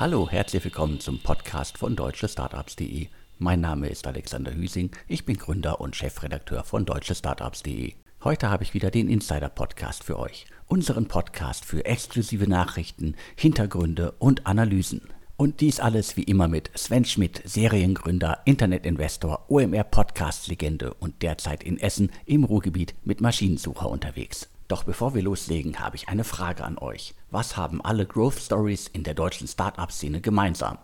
Hallo, herzlich willkommen zum Podcast von deutschestartups.de. Mein Name ist Alexander Hüsing, ich bin Gründer und Chefredakteur von deutschestartups.de. Heute habe ich wieder den Insider-Podcast für euch. Unseren Podcast für exklusive Nachrichten, Hintergründe und Analysen. Und dies alles wie immer mit Sven Schmidt, Seriengründer, Internetinvestor, OMR-Podcast-Legende und derzeit in Essen im Ruhrgebiet mit Maschinensucher unterwegs. Doch bevor wir loslegen, habe ich eine Frage an euch. Was haben alle Growth Stories in der deutschen Startup-Szene gemeinsam?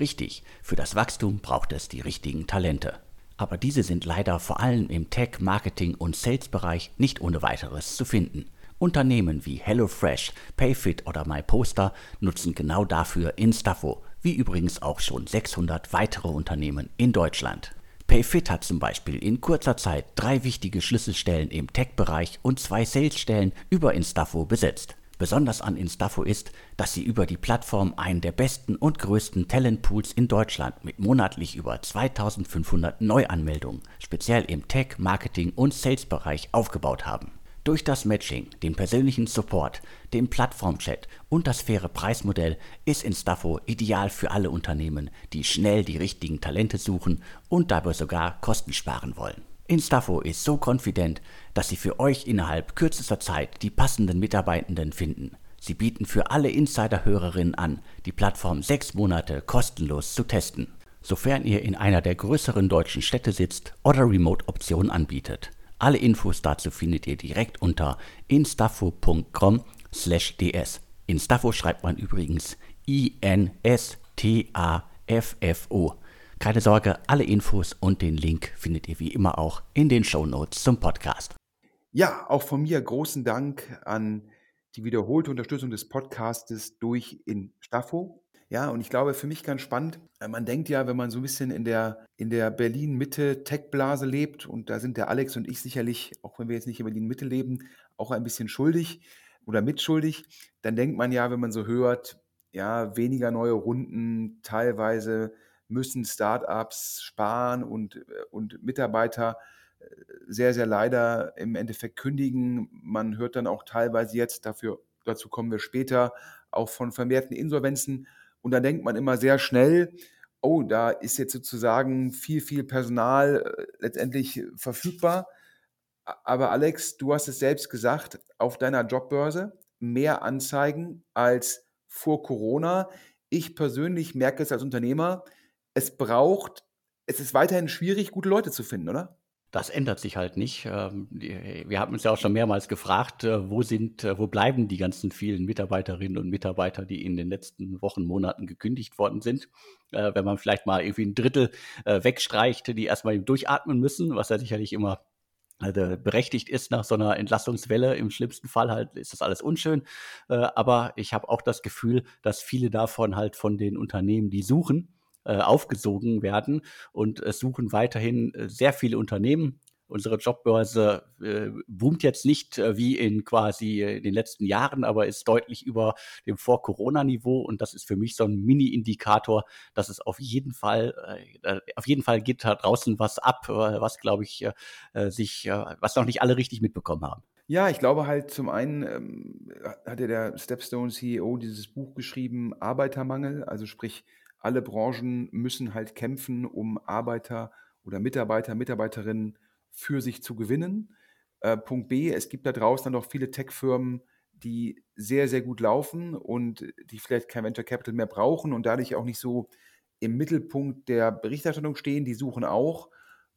Richtig, für das Wachstum braucht es die richtigen Talente. Aber diese sind leider vor allem im Tech, Marketing und Sales-Bereich nicht ohne weiteres zu finden. Unternehmen wie HelloFresh, Payfit oder MyPoster nutzen genau dafür Instafo, wie übrigens auch schon 600 weitere Unternehmen in Deutschland. Payfit hat zum Beispiel in kurzer Zeit drei wichtige Schlüsselstellen im Tech-Bereich und zwei Salesstellen über Instafo besetzt. Besonders an Instafo ist, dass sie über die Plattform einen der besten und größten Talentpools in Deutschland mit monatlich über 2500 Neuanmeldungen, speziell im Tech, Marketing und Sales-Bereich aufgebaut haben. Durch das Matching, den persönlichen Support, den Plattformchat und das faire Preismodell ist Instafo ideal für alle Unternehmen, die schnell die richtigen Talente suchen und dabei sogar Kosten sparen wollen. Instafo ist so confident, dass sie für euch innerhalb kürzester Zeit die passenden Mitarbeitenden finden. Sie bieten für alle Insider-Hörerinnen an, die Plattform sechs Monate kostenlos zu testen, sofern ihr in einer der größeren deutschen Städte sitzt oder Remote-Optionen anbietet. Alle Infos dazu findet ihr direkt unter instafo.com/ds. Instafo schreibt man übrigens I-N-S-T-A-F-F-O. Keine Sorge, alle Infos und den Link findet ihr wie immer auch in den Show Notes zum Podcast. Ja, auch von mir großen Dank an die wiederholte Unterstützung des Podcastes durch Instafo. Ja, und ich glaube, für mich ganz spannend, äh, man denkt ja, wenn man so ein bisschen in der, in der Berlin-Mitte Tech-Blase lebt, und da sind der Alex und ich sicherlich, auch wenn wir jetzt nicht in Berlin-Mitte leben, auch ein bisschen schuldig oder mitschuldig, dann denkt man ja, wenn man so hört, ja, weniger neue Runden, teilweise müssen Startups sparen und, äh, und Mitarbeiter äh, sehr, sehr leider im Endeffekt kündigen. Man hört dann auch teilweise jetzt, dafür, dazu kommen wir später, auch von vermehrten Insolvenzen. Und da denkt man immer sehr schnell, oh, da ist jetzt sozusagen viel, viel Personal äh, letztendlich verfügbar. Aber Alex, du hast es selbst gesagt, auf deiner Jobbörse mehr Anzeigen als vor Corona. Ich persönlich merke es als Unternehmer, es braucht, es ist weiterhin schwierig, gute Leute zu finden, oder? Das ändert sich halt nicht. Ähm, wir haben uns ja auch schon mehrmals gefragt, äh, wo sind, äh, wo bleiben die ganzen vielen Mitarbeiterinnen und Mitarbeiter, die in den letzten Wochen, Monaten gekündigt worden sind. Äh, wenn man vielleicht mal irgendwie ein Drittel wegstreicht, die erstmal durchatmen müssen, was ja sicherlich immer berechtigt ist nach so einer Entlastungswelle. Im schlimmsten Fall halt ist das alles unschön. Aber ich habe auch das Gefühl, dass viele davon halt von den Unternehmen, die suchen, äh, aufgesogen werden. Und es suchen weiterhin äh, sehr viele Unternehmen. Unsere Jobbörse äh, boomt jetzt nicht äh, wie in quasi in den letzten Jahren, aber ist deutlich über dem Vor-Corona-Niveau. Und das ist für mich so ein Mini-Indikator, dass es auf jeden Fall, äh, auf jeden Fall geht da draußen was ab, was glaube ich sich, was noch nicht alle richtig mitbekommen haben. Ja, ich glaube halt zum einen ähm, hat ja der Stepstone CEO dieses Buch geschrieben, Arbeitermangel, also sprich alle Branchen müssen halt kämpfen, um Arbeiter oder Mitarbeiter, Mitarbeiterinnen für sich zu gewinnen. Äh, Punkt B, es gibt da draußen dann noch viele Tech-Firmen, die sehr, sehr gut laufen und die vielleicht kein Venture Capital mehr brauchen und dadurch auch nicht so im Mittelpunkt der Berichterstattung stehen. Die suchen auch.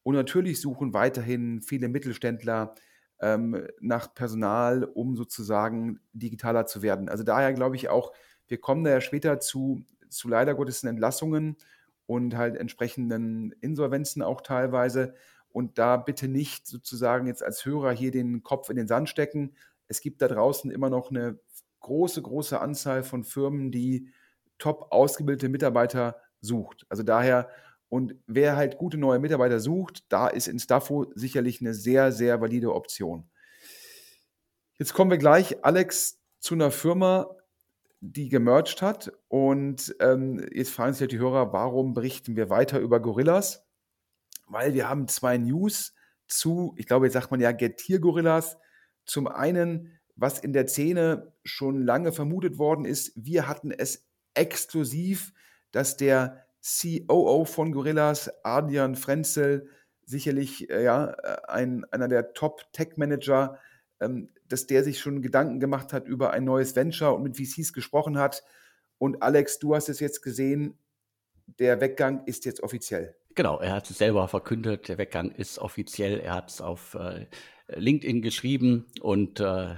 Und natürlich suchen weiterhin viele Mittelständler ähm, nach Personal, um sozusagen digitaler zu werden. Also daher glaube ich auch, wir kommen da ja später zu zu leider Gottes Entlassungen und halt entsprechenden Insolvenzen auch teilweise. Und da bitte nicht sozusagen jetzt als Hörer hier den Kopf in den Sand stecken. Es gibt da draußen immer noch eine große, große Anzahl von Firmen, die top ausgebildete Mitarbeiter sucht. Also daher, und wer halt gute neue Mitarbeiter sucht, da ist Instafo sicherlich eine sehr, sehr valide Option. Jetzt kommen wir gleich, Alex, zu einer Firma, die gemerged hat. Und ähm, jetzt fragen sich die Hörer, warum berichten wir weiter über Gorillas? Weil wir haben zwei News zu, ich glaube, jetzt sagt man ja Getir-Gorillas. Zum einen, was in der Szene schon lange vermutet worden ist, wir hatten es exklusiv, dass der COO von Gorillas, Adrian Frenzel, sicherlich äh, ja, ein, einer der Top-Tech-Manager, ähm, dass der sich schon Gedanken gemacht hat über ein neues Venture und mit VCs gesprochen hat. Und Alex, du hast es jetzt gesehen, der Weggang ist jetzt offiziell. Genau, er hat es selber verkündet, der Weggang ist offiziell. Er hat es auf äh, LinkedIn geschrieben und äh,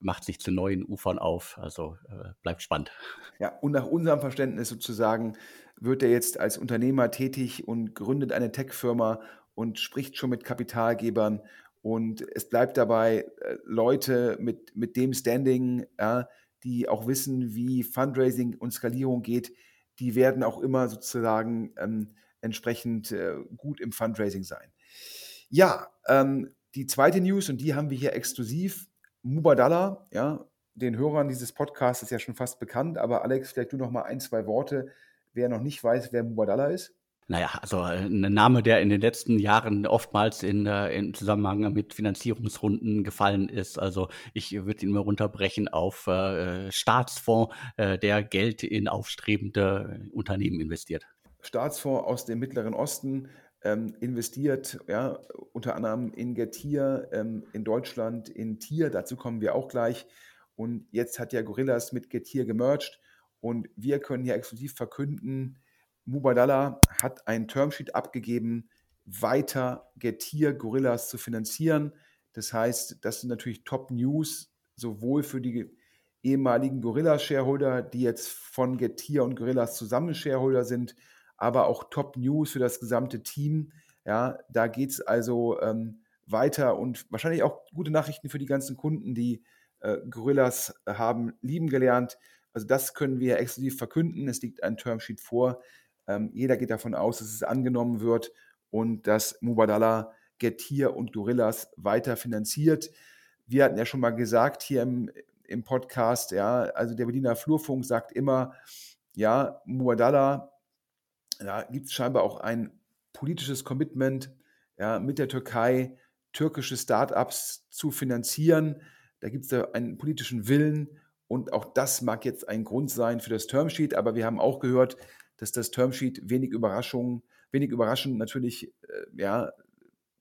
macht sich zu neuen Ufern auf. Also äh, bleibt spannend. Ja, und nach unserem Verständnis sozusagen wird er jetzt als Unternehmer tätig und gründet eine Tech-Firma und spricht schon mit Kapitalgebern. Und es bleibt dabei, äh, Leute mit, mit dem Standing, ja, die auch wissen, wie Fundraising und Skalierung geht, die werden auch immer sozusagen ähm, entsprechend äh, gut im Fundraising sein. Ja, ähm, die zweite News, und die haben wir hier exklusiv, Mubadala, ja, den Hörern dieses Podcasts ist ja schon fast bekannt, aber Alex, vielleicht du noch mal ein, zwei Worte, wer noch nicht weiß, wer Mubadala ist. Naja, also äh, ein Name, der in den letzten Jahren oftmals in, äh, in Zusammenhang mit Finanzierungsrunden gefallen ist. Also ich würde ihn mal runterbrechen auf äh, Staatsfonds, äh, der Geld in aufstrebende Unternehmen investiert. Staatsfonds aus dem Mittleren Osten ähm, investiert, ja, unter anderem in Getir, ähm, in Deutschland, in Tier, dazu kommen wir auch gleich. Und jetzt hat ja Gorillas mit Getir gemerged und wir können hier exklusiv verkünden, Mubadala hat ein Termsheet abgegeben, weiter Getir Gorillas zu finanzieren. Das heißt, das sind natürlich Top News, sowohl für die ehemaligen Gorillas-Shareholder, die jetzt von Getir und Gorillas zusammen Shareholder sind, aber auch Top News für das gesamte Team. Ja, da geht es also ähm, weiter und wahrscheinlich auch gute Nachrichten für die ganzen Kunden, die äh, Gorillas haben lieben gelernt. Also das können wir exklusiv verkünden. Es liegt ein Termsheet vor. Ähm, jeder geht davon aus, dass es angenommen wird und dass Mubadala Getir und Gorillas weiter finanziert. Wir hatten ja schon mal gesagt hier im, im Podcast, ja, also der Berliner Flurfunk sagt immer, ja, Mubadala ja, gibt es scheinbar auch ein politisches Commitment ja, mit der Türkei, türkische Startups zu finanzieren. Da gibt es da einen politischen Willen und auch das mag jetzt ein Grund sein für das Termsheet, aber wir haben auch gehört, dass das Termsheet wenig Überraschungen, wenig überraschend natürlich, äh, ja,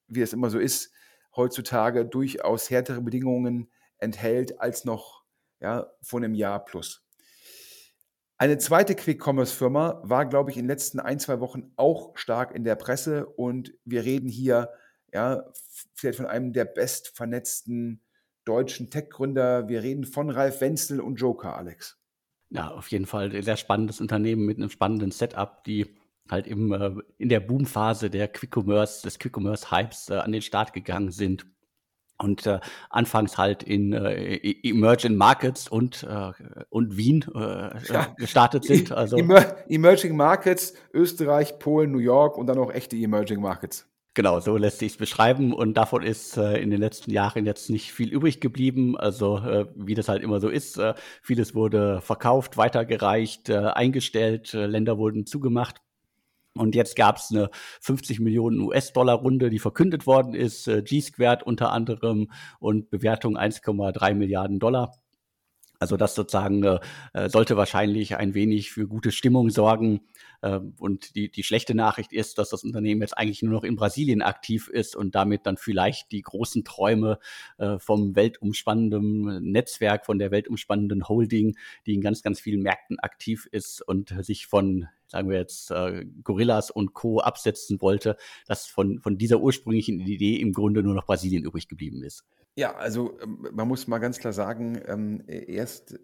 wie es immer so ist, heutzutage durchaus härtere Bedingungen enthält als noch ja, vor einem Jahr plus. Eine zweite Quick-Commerce-Firma war, glaube ich, in den letzten ein, zwei Wochen auch stark in der Presse und wir reden hier ja, vielleicht von einem der bestvernetzten deutschen Tech-Gründer. Wir reden von Ralf Wenzel und Joker, Alex. Ja, auf jeden Fall ein sehr spannendes Unternehmen mit einem spannenden Setup, die halt im, äh, in der Boomphase der Quick-Commerce, des Quick-Commerce-Hypes äh, an den Start gegangen sind und äh, anfangs halt in äh, e-, Emerging Markets und, äh, und Wien äh, ja. gestartet sind. Also Emer Emerging Markets, Österreich, Polen, New York und dann auch echte Emerging Markets. Genau, so lässt sich es beschreiben und davon ist äh, in den letzten Jahren jetzt nicht viel übrig geblieben. Also äh, wie das halt immer so ist, äh, vieles wurde verkauft, weitergereicht, äh, eingestellt, äh, Länder wurden zugemacht. Und jetzt gab es eine 50 Millionen US-Dollar-Runde, die verkündet worden ist, äh, G-Squared unter anderem und Bewertung 1,3 Milliarden Dollar. Also das sozusagen äh, äh, sollte wahrscheinlich ein wenig für gute Stimmung sorgen. Äh, und die, die schlechte Nachricht ist, dass das Unternehmen jetzt eigentlich nur noch in Brasilien aktiv ist und damit dann vielleicht die großen Träume äh, vom weltumspannenden Netzwerk, von der weltumspannenden Holding, die in ganz, ganz vielen Märkten aktiv ist und sich von sagen wir jetzt, äh, Gorillas und Co. absetzen wollte, dass von, von dieser ursprünglichen Idee im Grunde nur noch Brasilien übrig geblieben ist. Ja, also ähm, man muss mal ganz klar sagen, ähm, erst äh,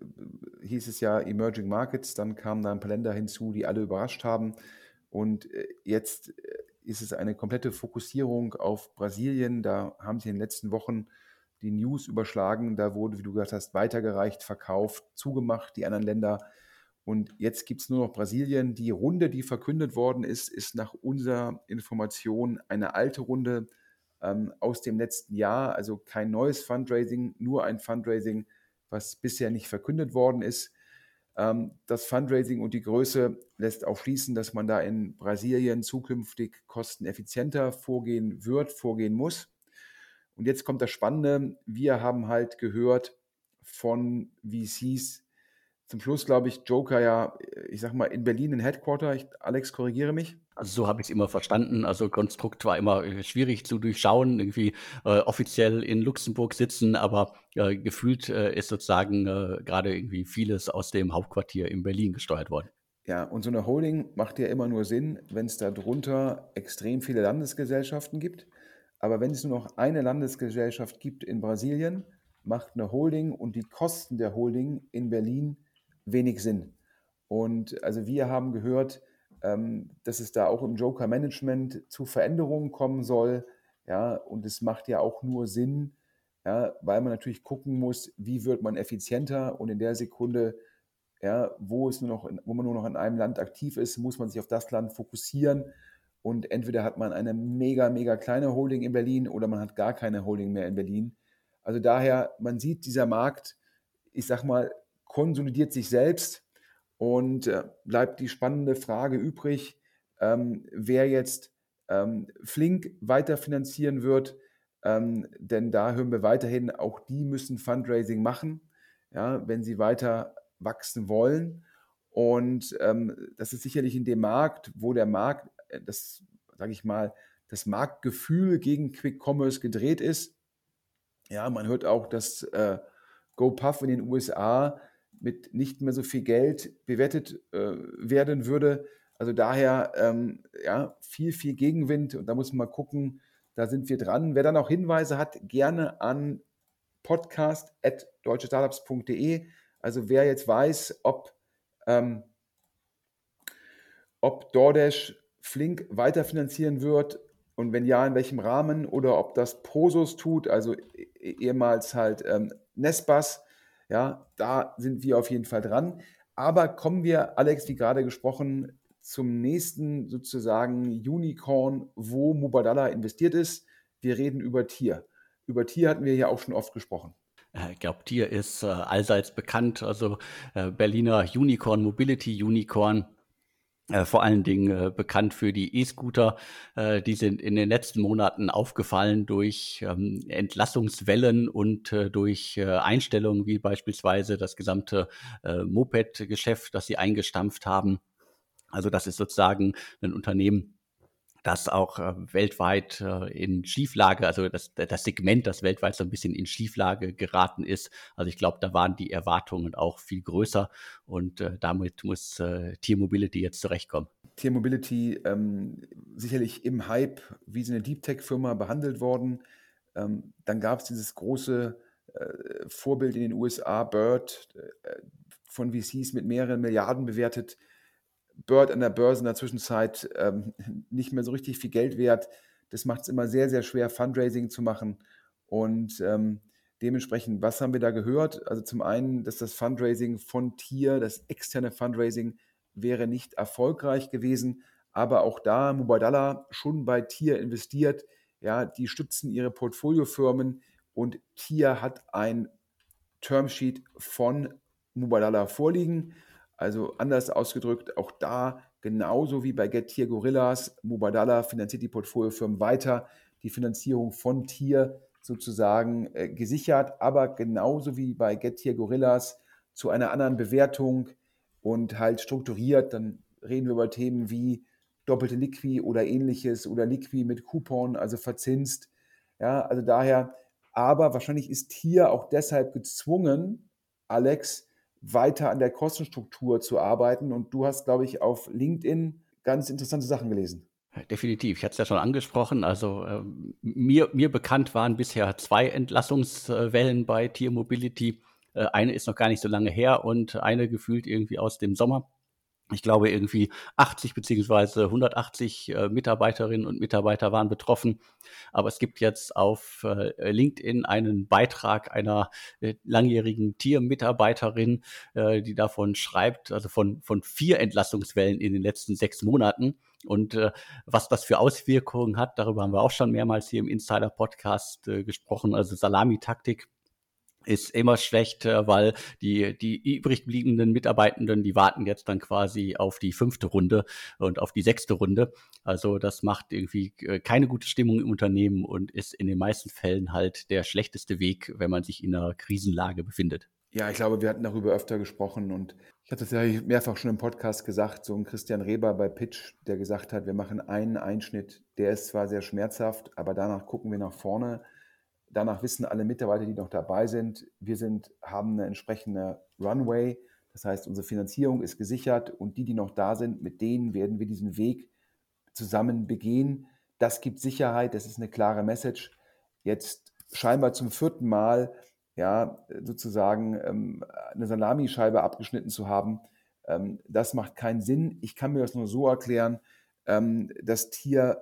hieß es ja Emerging Markets, dann kamen da ein paar Länder hinzu, die alle überrascht haben. Und äh, jetzt äh, ist es eine komplette Fokussierung auf Brasilien. Da haben sie in den letzten Wochen die News überschlagen. Da wurde, wie du gesagt hast, weitergereicht, verkauft, zugemacht, die anderen Länder. Und jetzt gibt es nur noch Brasilien. Die Runde, die verkündet worden ist, ist nach unserer Information eine alte Runde ähm, aus dem letzten Jahr. Also kein neues Fundraising, nur ein Fundraising, was bisher nicht verkündet worden ist. Ähm, das Fundraising und die Größe lässt auch schließen, dass man da in Brasilien zukünftig kosteneffizienter vorgehen wird, vorgehen muss. Und jetzt kommt das Spannende. Wir haben halt gehört von VCs, zum Schluss, glaube ich, Joker ja, ich sag mal, in Berlin ein Headquarter. Ich, Alex, korrigiere mich. Also so habe ich es immer verstanden. Also Konstrukt war immer äh, schwierig zu durchschauen, irgendwie äh, offiziell in Luxemburg sitzen, aber äh, gefühlt äh, ist sozusagen äh, gerade irgendwie vieles aus dem Hauptquartier in Berlin gesteuert worden. Ja, und so eine Holding macht ja immer nur Sinn, wenn es darunter extrem viele Landesgesellschaften gibt. Aber wenn es nur noch eine Landesgesellschaft gibt in Brasilien, macht eine Holding und die Kosten der Holding in Berlin wenig Sinn. Und also wir haben gehört, ähm, dass es da auch im Joker-Management zu Veränderungen kommen soll. Ja, und es macht ja auch nur Sinn, ja, weil man natürlich gucken muss, wie wird man effizienter und in der Sekunde, ja, wo, es nur noch, wo man nur noch in einem Land aktiv ist, muss man sich auf das Land fokussieren. Und entweder hat man eine mega, mega kleine Holding in Berlin oder man hat gar keine Holding mehr in Berlin. Also daher, man sieht, dieser Markt, ich sag mal, konsolidiert sich selbst und äh, bleibt die spannende Frage übrig, ähm, wer jetzt ähm, Flink weiterfinanzieren wird. Ähm, denn da hören wir weiterhin, auch die müssen Fundraising machen, ja, wenn sie weiter wachsen wollen. Und ähm, das ist sicherlich in dem Markt, wo der Markt, äh, das sage ich mal, das Marktgefühl gegen Quick Commerce gedreht ist. Ja, man hört auch, dass äh, GoPuff in den USA mit nicht mehr so viel Geld bewertet äh, werden würde. Also daher ähm, ja, viel, viel Gegenwind und da muss man mal gucken, da sind wir dran. Wer dann auch Hinweise hat, gerne an podcast.deutschestartups.de. Also wer jetzt weiß, ob, ähm, ob DoorDash Flink weiterfinanzieren wird und wenn ja, in welchem Rahmen oder ob das Prosus tut, also e-, ehemals halt ähm, Nespas, ja, da sind wir auf jeden Fall dran. Aber kommen wir, Alex, wie gerade gesprochen, zum nächsten sozusagen Unicorn, wo Mubadala investiert ist. Wir reden über Tier. Über Tier hatten wir ja auch schon oft gesprochen. Ich glaube, Tier ist äh, allseits bekannt. Also äh, Berliner Unicorn, Mobility Unicorn äh, vor allen Dingen äh, bekannt für die E-Scooter. Äh, die sind in den letzten Monaten aufgefallen durch ähm, Entlassungswellen und äh, durch äh, Einstellungen wie beispielsweise das gesamte Moped-Geschäft, das sie eingestampft haben. Also das ist sozusagen ein Unternehmen, das auch äh, weltweit äh, in Schieflage, also das, das Segment, das weltweit so ein bisschen in Schieflage geraten ist. Also ich glaube, da waren die Erwartungen auch viel größer und äh, damit muss äh, Tier Mobility jetzt zurechtkommen. Tier Mobility ähm, sicherlich im Hype wie so eine Deep Tech-Firma behandelt worden. Ähm, dann gab es dieses große äh, Vorbild in den USA, Bird, äh, von VCs mit mehreren Milliarden bewertet Bird an der Börse in der Zwischenzeit ähm, nicht mehr so richtig viel Geld wert. Das macht es immer sehr, sehr schwer, Fundraising zu machen. Und ähm, dementsprechend, was haben wir da gehört? Also zum einen, dass das Fundraising von Tier, das externe Fundraising, wäre nicht erfolgreich gewesen. Aber auch da, Mubadala schon bei Tier investiert. Ja, die stützen ihre Portfoliofirmen und Tier hat ein Termsheet von Mubadala vorliegen. Also anders ausgedrückt, auch da genauso wie bei Get Tier Gorillas, Mubadala finanziert die Portfoliofirmen weiter, die Finanzierung von Tier sozusagen äh, gesichert, aber genauso wie bei Get Tier Gorillas zu einer anderen Bewertung und halt strukturiert. Dann reden wir über Themen wie doppelte Liqui oder ähnliches oder Liqui mit Coupon, also verzinst. Ja, also daher, aber wahrscheinlich ist Tier auch deshalb gezwungen, Alex, weiter an der Kostenstruktur zu arbeiten. Und du hast, glaube ich, auf LinkedIn ganz interessante Sachen gelesen. Definitiv. Ich hatte es ja schon angesprochen. Also äh, mir, mir bekannt waren bisher zwei Entlassungswellen bei Tier Mobility. Äh, eine ist noch gar nicht so lange her und eine gefühlt irgendwie aus dem Sommer ich glaube, irgendwie 80 beziehungsweise 180 äh, Mitarbeiterinnen und Mitarbeiter waren betroffen. Aber es gibt jetzt auf äh, LinkedIn einen Beitrag einer äh, langjährigen Tiermitarbeiterin, äh, die davon schreibt, also von, von vier Entlassungswellen in den letzten sechs Monaten. Und äh, was das für Auswirkungen hat, darüber haben wir auch schon mehrmals hier im Insider-Podcast äh, gesprochen. Also Salamitaktik ist immer schlecht, äh, weil die, die übrig bliebenen Mitarbeitenden, die warten jetzt dann quasi auf die fünfte Runde und auf die sechste Runde. Also das macht irgendwie äh, keine gute Stimmung im Unternehmen und ist in den meisten Fällen halt der schlechteste Weg, wenn man sich in einer Krisenlage befindet. Ja, ich glaube, wir hatten darüber öfter gesprochen und ich hatte es ja mehrfach schon im Podcast gesagt, so ein Christian Reber bei Pitch, der gesagt hat, wir machen einen Einschnitt, der ist zwar sehr schmerzhaft, aber danach gucken wir nach vorne. Danach wissen alle Mitarbeiter, die noch dabei sind, wir sind, haben eine entsprechende Runway. Das heißt, unsere Finanzierung ist gesichert und die, die noch da sind, mit denen werden wir diesen Weg zusammen begehen. Das gibt Sicherheit, das ist eine klare Message. Jetzt scheinbar zum vierten Mal ja, sozusagen ähm, eine Salamischeibe abgeschnitten zu haben, ähm, das macht keinen Sinn. Ich kann mir das nur so erklären, ähm, dass Tier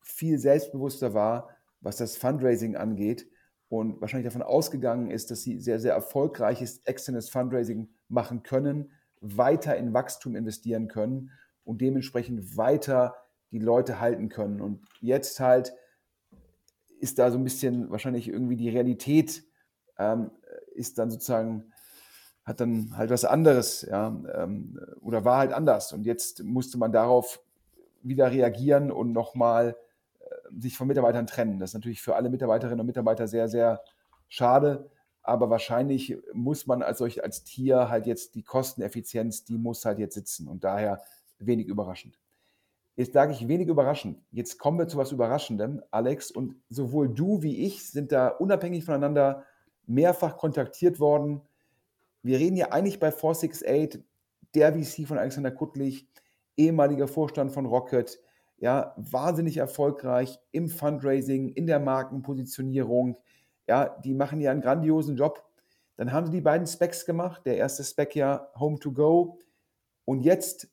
viel selbstbewusster war, was das Fundraising angeht und wahrscheinlich davon ausgegangen ist, dass sie sehr, sehr erfolgreiches externes Fundraising machen können, weiter in Wachstum investieren können und dementsprechend weiter die Leute halten können. Und jetzt halt ist da so ein bisschen wahrscheinlich irgendwie die Realität ähm, ist dann sozusagen, hat dann halt was anderes, ja, ähm, oder war halt anders. Und jetzt musste man darauf wieder reagieren und nochmal sich von Mitarbeitern trennen. Das ist natürlich für alle Mitarbeiterinnen und Mitarbeiter sehr, sehr schade. Aber wahrscheinlich muss man als solch als Tier halt jetzt die Kosteneffizienz, die muss halt jetzt sitzen und daher wenig überraschend. Jetzt sage ich wenig überraschend. Jetzt kommen wir zu was Überraschendem, Alex. Und sowohl du wie ich sind da unabhängig voneinander mehrfach kontaktiert worden. Wir reden ja eigentlich bei 468, der VC von Alexander Kuttlich, ehemaliger Vorstand von Rocket, ja, wahnsinnig erfolgreich im Fundraising, in der Markenpositionierung. Ja, die machen ja einen grandiosen Job. Dann haben sie die beiden Specs gemacht. Der erste Spec ja Home to Go. Und jetzt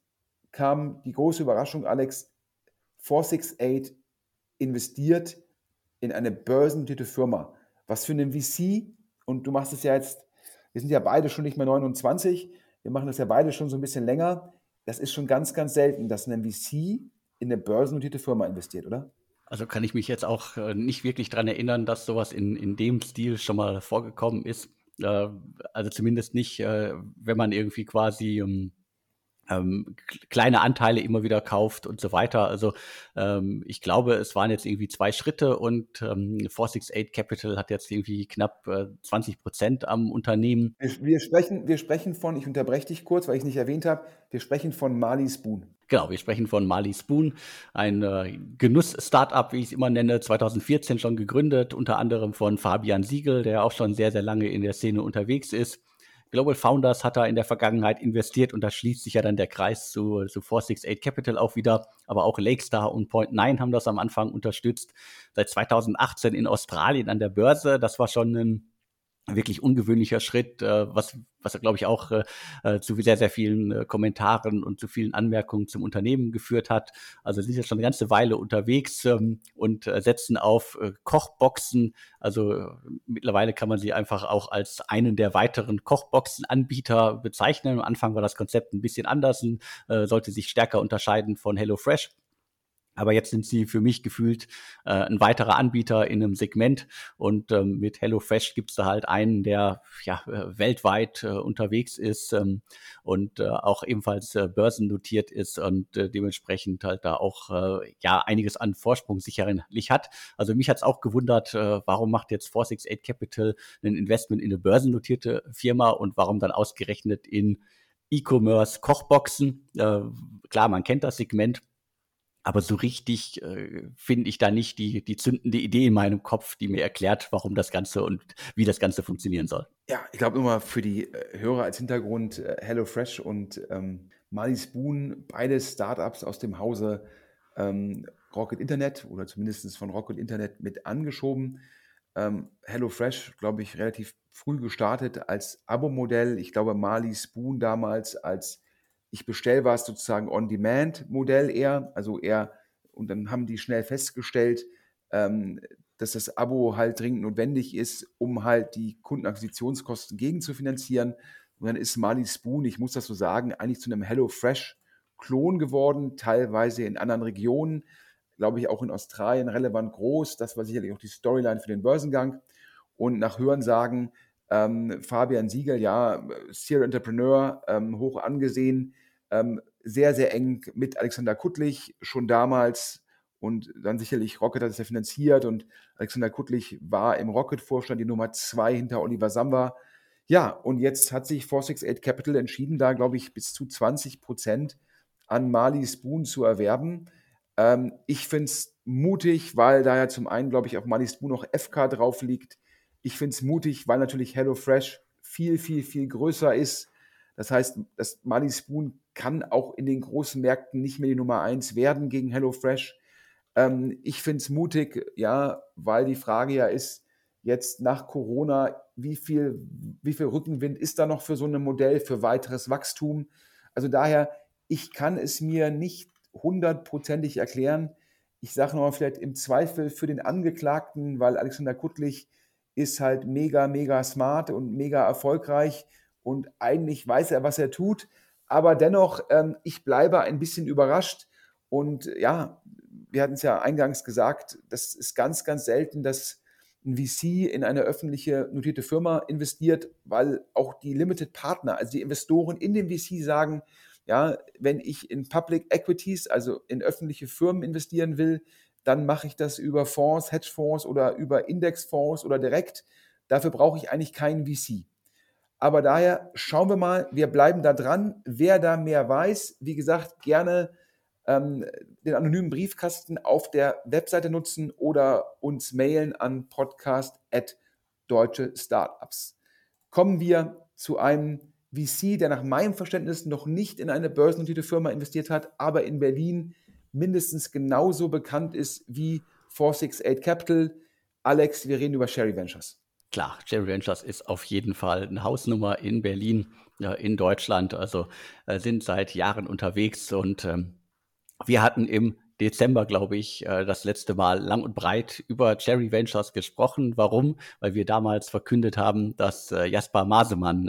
kam die große Überraschung, Alex. 468 investiert in eine börsennotierte Firma. Was für einen VC und du machst es ja jetzt, wir sind ja beide schon nicht mehr 29, wir machen das ja beide schon so ein bisschen länger. Das ist schon ganz, ganz selten, dass ein VC in eine börsennotierte Firma investiert, oder? Also kann ich mich jetzt auch äh, nicht wirklich daran erinnern, dass sowas in, in dem Stil schon mal vorgekommen ist. Äh, also zumindest nicht, äh, wenn man irgendwie quasi ähm, ähm, kleine Anteile immer wieder kauft und so weiter. Also ähm, ich glaube, es waren jetzt irgendwie zwei Schritte und ähm, 468 Capital hat jetzt irgendwie knapp äh, 20 Prozent am Unternehmen. Wir, wir, sprechen, wir sprechen von, ich unterbreche dich kurz, weil ich es nicht erwähnt habe, wir sprechen von Mali Spoon. Genau, wir sprechen von Mali Spoon, ein äh, Genuss-Startup, wie ich es immer nenne, 2014 schon gegründet, unter anderem von Fabian Siegel, der auch schon sehr, sehr lange in der Szene unterwegs ist. Global Founders hat da in der Vergangenheit investiert und da schließt sich ja dann der Kreis zu, zu 468 Capital auch wieder. Aber auch Lakestar und Point9 haben das am Anfang unterstützt. Seit 2018 in Australien an der Börse. Das war schon ein wirklich ungewöhnlicher Schritt, äh, was, was glaube ich auch äh, äh, zu sehr, sehr vielen Kommentaren und zu vielen Anmerkungen zum Unternehmen geführt hat. Also sie sind jetzt schon eine ganze Weile unterwegs ähm, und setzen auf Kochboxen. Also mittlerweile kann man sie einfach auch als einen der weiteren Kochboxen-Anbieter bezeichnen. Am Anfang war das Konzept ein bisschen anders und sollte sich stärker unterscheiden von HelloFresh. Aber jetzt sind sie für mich gefühlt äh, ein weiterer Anbieter in einem Segment. Und ähm, mit HelloFresh gibt es da halt einen, der ja äh, weltweit äh, unterwegs ist ähm, und äh, auch ebenfalls äh, börsennotiert ist und äh, dementsprechend halt da auch äh, ja einiges an Vorsprung sicherlich hat. Also mich hat es auch gewundert, äh, warum macht jetzt 468 Capital ein Investment in eine börsennotierte Firma und warum dann ausgerechnet in E-Commerce Kochboxen. Äh, klar, man kennt das Segment aber so richtig äh, finde ich da nicht die, die zündende Idee in meinem Kopf, die mir erklärt, warum das Ganze und wie das Ganze funktionieren soll. Ja, ich glaube mal für die äh, Hörer als Hintergrund, äh, HelloFresh und ähm, Mali Spoon, beide Startups aus dem Hause ähm, Rocket Internet oder zumindest von Rocket Internet mit angeschoben. Ähm, HelloFresh, glaube ich, relativ früh gestartet als Abo-Modell. Ich glaube, Mali Spoon damals als ich bestelle was sozusagen On-Demand-Modell eher, also eher, und dann haben die schnell festgestellt, ähm, dass das Abo halt dringend notwendig ist, um halt die Kundenakquisitionskosten gegenzufinanzieren. Und dann ist Mali Spoon, ich muss das so sagen, eigentlich zu einem HelloFresh-Klon geworden, teilweise in anderen Regionen, glaube ich auch in Australien relevant groß. Das war sicherlich auch die Storyline für den Börsengang. Und nach Hörensagen, ähm, Fabian Siegel, ja, Serial Entrepreneur, ähm, hoch angesehen, ähm, sehr, sehr eng mit Alexander Kuttlich schon damals und dann sicherlich Rocket hat es ja finanziert und Alexander Kuttlich war im Rocket-Vorstand die Nummer zwei hinter Oliver Samba. Ja, und jetzt hat sich 468 Capital entschieden, da glaube ich bis zu 20 Prozent an Mali Spoon zu erwerben. Ähm, ich finde es mutig, weil da ja zum einen, glaube ich, auf Mali Spoon noch FK drauf liegt. Ich finde es mutig, weil natürlich HelloFresh viel, viel, viel größer ist. Das heißt, das Mali Spoon kann auch in den großen Märkten nicht mehr die Nummer eins werden gegen HelloFresh. Ähm, ich finde es mutig, ja, weil die Frage ja ist, jetzt nach Corona, wie viel, wie viel Rückenwind ist da noch für so ein Modell, für weiteres Wachstum? Also daher, ich kann es mir nicht hundertprozentig erklären. Ich sage nochmal vielleicht im Zweifel für den Angeklagten, weil Alexander Kuttlich ist halt mega, mega smart und mega erfolgreich und eigentlich weiß er, was er tut. Aber dennoch, ähm, ich bleibe ein bisschen überrascht. Und ja, wir hatten es ja eingangs gesagt, das ist ganz, ganz selten, dass ein VC in eine öffentliche notierte Firma investiert, weil auch die Limited Partner, also die Investoren in dem VC sagen, ja, wenn ich in Public Equities, also in öffentliche Firmen investieren will, dann mache ich das über Fonds, Hedgefonds oder über Indexfonds oder direkt. Dafür brauche ich eigentlich keinen VC. Aber daher schauen wir mal, wir bleiben da dran. Wer da mehr weiß, wie gesagt, gerne ähm, den anonymen Briefkasten auf der Webseite nutzen oder uns mailen an podcast.deutsche Startups. Kommen wir zu einem VC, der nach meinem Verständnis noch nicht in eine börsennotierte Firma investiert hat, aber in Berlin mindestens genauso bekannt ist wie 468 Capital. Alex, wir reden über Sherry Ventures. Klar, Sherry Ventures ist auf jeden Fall eine Hausnummer in Berlin, ja, in Deutschland. Also äh, sind seit Jahren unterwegs und ähm, wir hatten im Dezember, glaube ich, äh, das letzte Mal lang und breit über Cherry Ventures gesprochen. Warum? Weil wir damals verkündet haben, dass äh, Jasper Masemann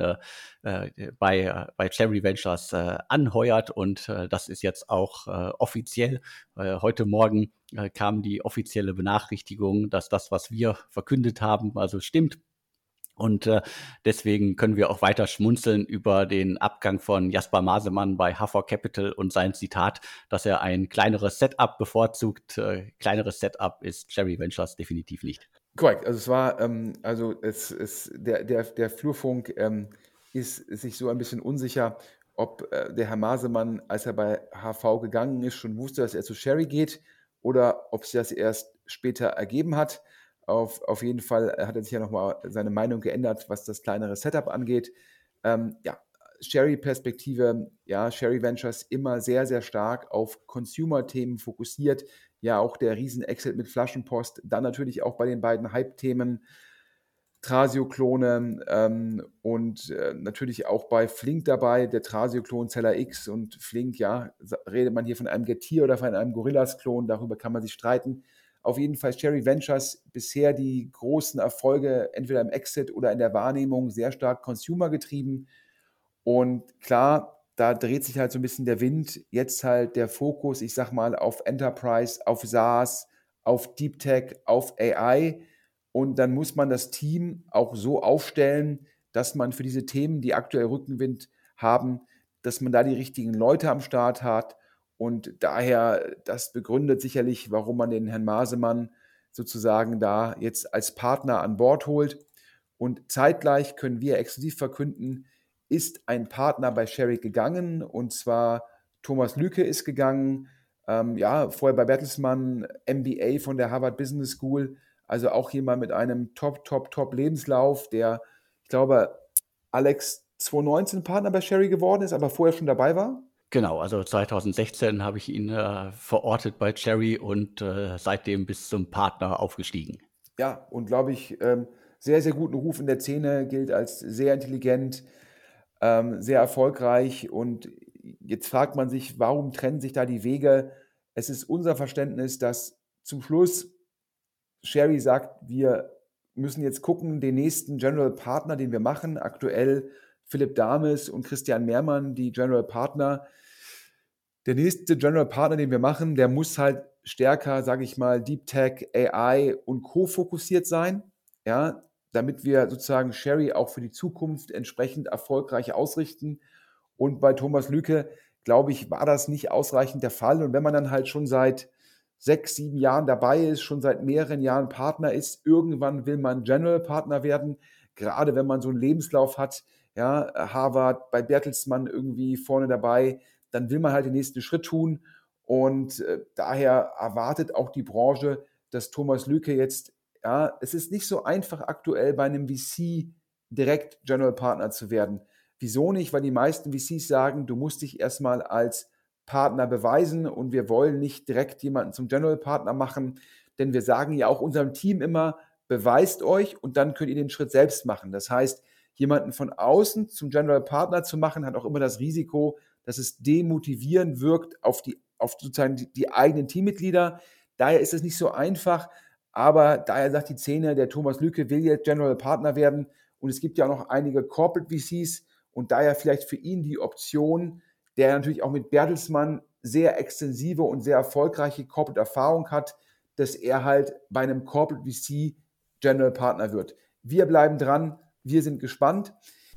äh, bei, bei Cherry Ventures anheuert und das ist jetzt auch offiziell. Heute Morgen kam die offizielle Benachrichtigung, dass das, was wir verkündet haben, also stimmt. Und äh, deswegen können wir auch weiter schmunzeln über den Abgang von Jasper Masemann bei Hafer Capital und sein Zitat, dass er ein kleineres Setup bevorzugt. Äh, kleineres Setup ist Cherry Ventures definitiv nicht. Korrekt. Also es war, ähm, also es, es, der, der, der Flurfunk ähm, ist, ist sich so ein bisschen unsicher, ob äh, der Herr Masemann, als er bei HV gegangen ist, schon wusste, dass er zu Sherry geht oder ob sich das erst später ergeben hat. Auf, auf jeden Fall hat er sich ja nochmal seine Meinung geändert, was das kleinere Setup angeht. Ähm, ja, Sherry-Perspektive, ja, Sherry Ventures immer sehr, sehr stark auf Consumer-Themen fokussiert. Ja, auch der Riesen-Exit mit Flaschenpost. Dann natürlich auch bei den beiden Hype-Themen Trasio-Klone ähm, und äh, natürlich auch bei Flink dabei, der Trasio-Klon Zeller X und Flink, ja, redet man hier von einem Getir oder von einem Gorillas-Klon, darüber kann man sich streiten auf jeden Fall Cherry Ventures bisher die großen Erfolge entweder im Exit oder in der Wahrnehmung sehr stark Consumer getrieben. Und klar, da dreht sich halt so ein bisschen der Wind. Jetzt halt der Fokus, ich sag mal, auf Enterprise, auf SaaS, auf Deep Tech, auf AI. Und dann muss man das Team auch so aufstellen, dass man für diese Themen, die aktuell Rückenwind haben, dass man da die richtigen Leute am Start hat und daher, das begründet sicherlich, warum man den Herrn Masemann sozusagen da jetzt als Partner an Bord holt. Und zeitgleich können wir exklusiv verkünden, ist ein Partner bei Sherry gegangen und zwar Thomas Lüke ist gegangen, ähm, ja, vorher bei Bertelsmann, MBA von der Harvard Business School, also auch jemand mit einem Top, Top, Top Lebenslauf, der, ich glaube, Alex 2019 Partner bei Sherry geworden ist, aber vorher schon dabei war. Genau, also 2016 habe ich ihn äh, verortet bei Cherry und äh, seitdem bis zum Partner aufgestiegen. Ja, und glaube ich, ähm, sehr, sehr guten Ruf in der Szene, gilt als sehr intelligent, ähm, sehr erfolgreich. Und jetzt fragt man sich, warum trennen sich da die Wege? Es ist unser Verständnis, dass zum Schluss Sherry sagt, wir müssen jetzt gucken, den nächsten General Partner, den wir machen, aktuell Philipp Dames und Christian Mehrmann, die General Partner, der nächste General Partner, den wir machen, der muss halt stärker, sage ich mal, Deep Tech, AI und Co. fokussiert sein, ja, damit wir sozusagen Sherry auch für die Zukunft entsprechend erfolgreich ausrichten. Und bei Thomas Lücke, glaube ich, war das nicht ausreichend der Fall. Und wenn man dann halt schon seit sechs, sieben Jahren dabei ist, schon seit mehreren Jahren Partner ist, irgendwann will man General Partner werden, gerade wenn man so einen Lebenslauf hat, ja, Harvard, bei Bertelsmann irgendwie vorne dabei, dann will man halt den nächsten Schritt tun. Und äh, daher erwartet auch die Branche, dass Thomas Lücke jetzt, ja, es ist nicht so einfach aktuell bei einem VC direkt General Partner zu werden. Wieso nicht? Weil die meisten VCs sagen, du musst dich erstmal als Partner beweisen und wir wollen nicht direkt jemanden zum General Partner machen, denn wir sagen ja auch unserem Team immer, beweist euch und dann könnt ihr den Schritt selbst machen. Das heißt, jemanden von außen zum General Partner zu machen, hat auch immer das Risiko, dass es demotivierend wirkt auf die, auf sozusagen die, die eigenen Teammitglieder. Daher ist es nicht so einfach, aber daher sagt die Szene, der Thomas Lücke will jetzt General Partner werden und es gibt ja auch noch einige Corporate VCs und daher vielleicht für ihn die Option, der natürlich auch mit Bertelsmann sehr extensive und sehr erfolgreiche Corporate Erfahrung hat, dass er halt bei einem Corporate VC General Partner wird. Wir bleiben dran, wir sind gespannt.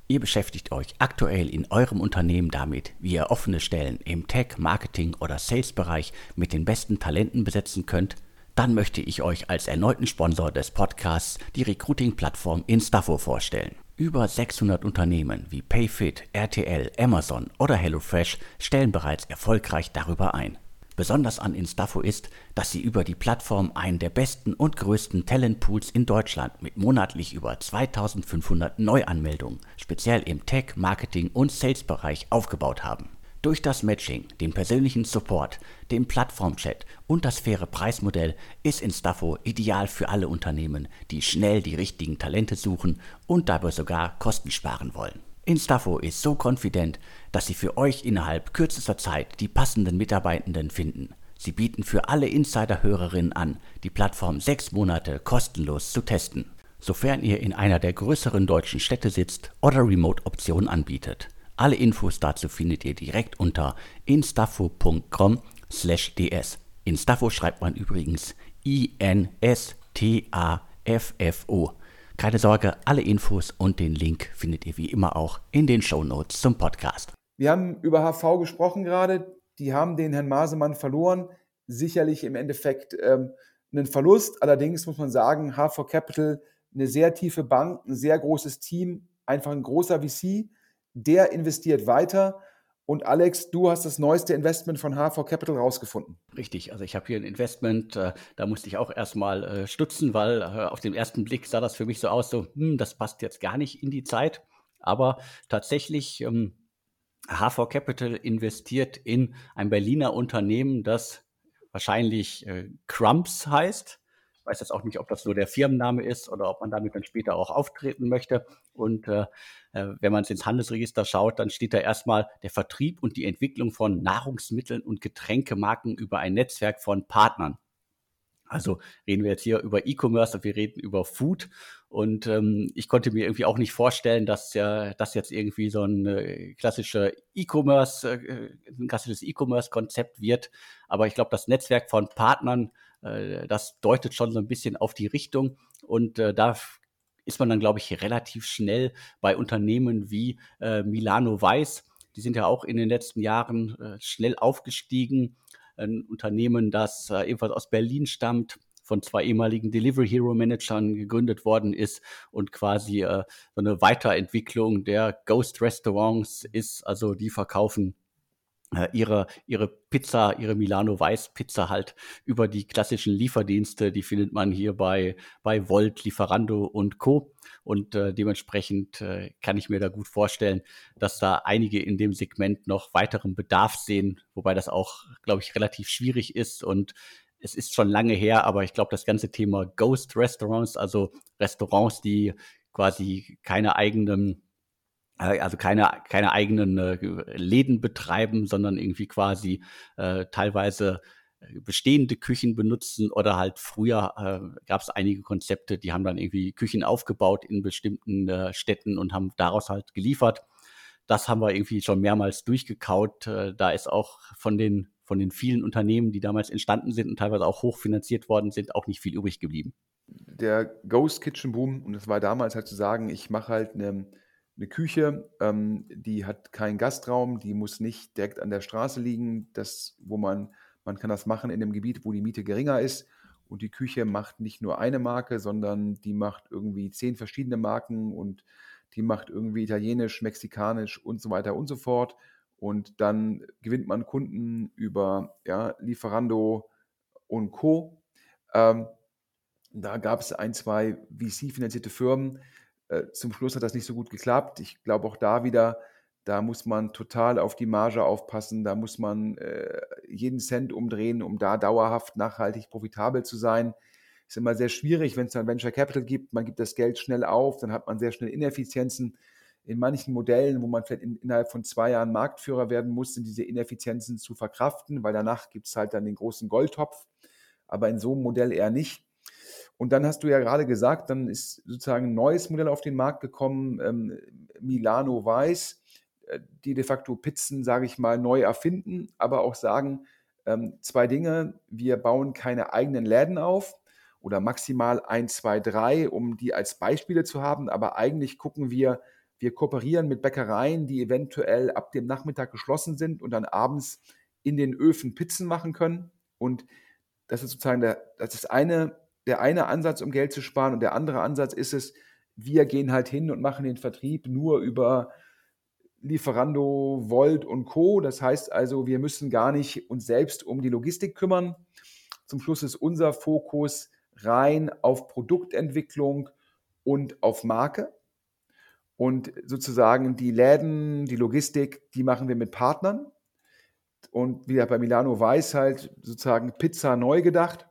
Ihr beschäftigt euch aktuell in eurem Unternehmen damit, wie ihr offene Stellen im Tech, Marketing oder Sales-Bereich mit den besten Talenten besetzen könnt? Dann möchte ich euch als erneuten Sponsor des Podcasts die Recruiting-Plattform Instafo vorstellen. Über 600 Unternehmen wie Payfit, RTL, Amazon oder HelloFresh stellen bereits erfolgreich darüber ein. Besonders an Instafo ist, dass sie über die Plattform einen der besten und größten Talentpools in Deutschland mit monatlich über 2500 Neuanmeldungen, speziell im Tech, Marketing und Sales-Bereich aufgebaut haben. Durch das Matching, den persönlichen Support, den Plattformchat und das faire Preismodell ist Instafo ideal für alle Unternehmen, die schnell die richtigen Talente suchen und dabei sogar Kosten sparen wollen. Instafo ist so confident, dass sie für euch innerhalb kürzester Zeit die passenden Mitarbeitenden finden. Sie bieten für alle Insider-Hörerinnen an, die Plattform sechs Monate kostenlos zu testen, sofern ihr in einer der größeren deutschen Städte sitzt oder Remote-Optionen anbietet. Alle Infos dazu findet ihr direkt unter instafo.com/ds. Instafo schreibt man übrigens I-N-S-T-A-F-F-O. Keine Sorge, alle Infos und den Link findet ihr wie immer auch in den Show Notes zum Podcast. Wir haben über HV gesprochen gerade. Die haben den Herrn Masemann verloren. Sicherlich im Endeffekt ähm, einen Verlust. Allerdings muss man sagen, HV Capital, eine sehr tiefe Bank, ein sehr großes Team, einfach ein großer VC. Der investiert weiter und Alex, du hast das neueste Investment von HV Capital rausgefunden. Richtig, also ich habe hier ein Investment, äh, da musste ich auch erstmal äh, stutzen, weil äh, auf den ersten Blick sah das für mich so aus, so, hm, das passt jetzt gar nicht in die Zeit. Aber tatsächlich, ähm, HV Capital investiert in ein Berliner Unternehmen, das wahrscheinlich äh, Crumps heißt weiß jetzt auch nicht, ob das nur der Firmenname ist oder ob man damit dann später auch auftreten möchte. Und äh, wenn man ins Handelsregister schaut, dann steht da erstmal der Vertrieb und die Entwicklung von Nahrungsmitteln und Getränkemarken über ein Netzwerk von Partnern. Also reden wir jetzt hier über E-Commerce, wir reden über Food. Und ähm, ich konnte mir irgendwie auch nicht vorstellen, dass ja das jetzt irgendwie so ein äh, klassischer E-Commerce, äh, ein klassisches E-Commerce-Konzept wird. Aber ich glaube, das Netzwerk von Partnern äh, das deutet schon so ein bisschen auf die Richtung. Und äh, da ist man dann, glaube ich, relativ schnell bei Unternehmen wie äh, Milano Weiß. Die sind ja auch in den letzten Jahren äh, schnell aufgestiegen. Ein Unternehmen, das äh, ebenfalls aus Berlin stammt, von zwei ehemaligen Delivery Hero Managern gegründet worden ist und quasi äh, so eine Weiterentwicklung der Ghost Restaurants ist. Also die verkaufen ihre, ihre Pizza, ihre Milano Weiß Pizza halt über die klassischen Lieferdienste, die findet man hier bei, bei Volt, Lieferando und Co. Und äh, dementsprechend äh, kann ich mir da gut vorstellen, dass da einige in dem Segment noch weiteren Bedarf sehen, wobei das auch, glaube ich, relativ schwierig ist und es ist schon lange her, aber ich glaube, das ganze Thema Ghost Restaurants, also Restaurants, die quasi keine eigenen äh, also keine, keine eigenen äh, Läden betreiben, sondern irgendwie quasi äh, teilweise äh, bestehende Küchen benutzen oder halt früher äh, gab es einige Konzepte, die haben dann irgendwie Küchen aufgebaut in bestimmten äh, Städten und haben daraus halt geliefert. Das haben wir irgendwie schon mehrmals durchgekaut. Äh, da ist auch von den von den vielen Unternehmen, die damals entstanden sind und teilweise auch hochfinanziert worden sind, auch nicht viel übrig geblieben. Der Ghost Kitchen Boom, und das war damals halt zu sagen, ich mache halt eine eine Küche, ähm, die hat keinen Gastraum, die muss nicht direkt an der Straße liegen, das, wo man, man kann das machen in dem Gebiet, wo die Miete geringer ist. und die Küche macht nicht nur eine Marke, sondern die macht irgendwie zehn verschiedene Marken und die macht irgendwie italienisch, mexikanisch und so weiter und so fort. Und dann gewinnt man Kunden über ja, Lieferando und Co. Ähm, da gab es ein, zwei VC-finanzierte Firmen. Äh, zum Schluss hat das nicht so gut geklappt. Ich glaube auch da wieder, da muss man total auf die Marge aufpassen. Da muss man äh, jeden Cent umdrehen, um da dauerhaft nachhaltig profitabel zu sein. Ist immer sehr schwierig, wenn es dann Venture Capital gibt. Man gibt das Geld schnell auf, dann hat man sehr schnell Ineffizienzen. In manchen Modellen, wo man vielleicht in, innerhalb von zwei Jahren Marktführer werden muss, sind diese Ineffizienzen zu verkraften, weil danach gibt es halt dann den großen Goldtopf. Aber in so einem Modell eher nicht. Und dann hast du ja gerade gesagt, dann ist sozusagen ein neues Modell auf den Markt gekommen, ähm, Milano Weiß äh, die de facto Pizzen, sage ich mal, neu erfinden, aber auch sagen, ähm, zwei Dinge, wir bauen keine eigenen Läden auf oder maximal ein, zwei, drei, um die als Beispiele zu haben, aber eigentlich gucken wir, wir kooperieren mit Bäckereien, die eventuell ab dem Nachmittag geschlossen sind und dann abends in den Öfen Pizzen machen können. Und das ist sozusagen der, das ist eine, der eine Ansatz, um Geld zu sparen. Und der andere Ansatz ist es, wir gehen halt hin und machen den Vertrieb nur über Lieferando, Volt und Co. Das heißt also, wir müssen gar nicht uns selbst um die Logistik kümmern. Zum Schluss ist unser Fokus rein auf Produktentwicklung und auf Marke. Und sozusagen die Läden, die Logistik, die machen wir mit Partnern. Und wieder bei Milano Weiß halt sozusagen Pizza neu gedacht.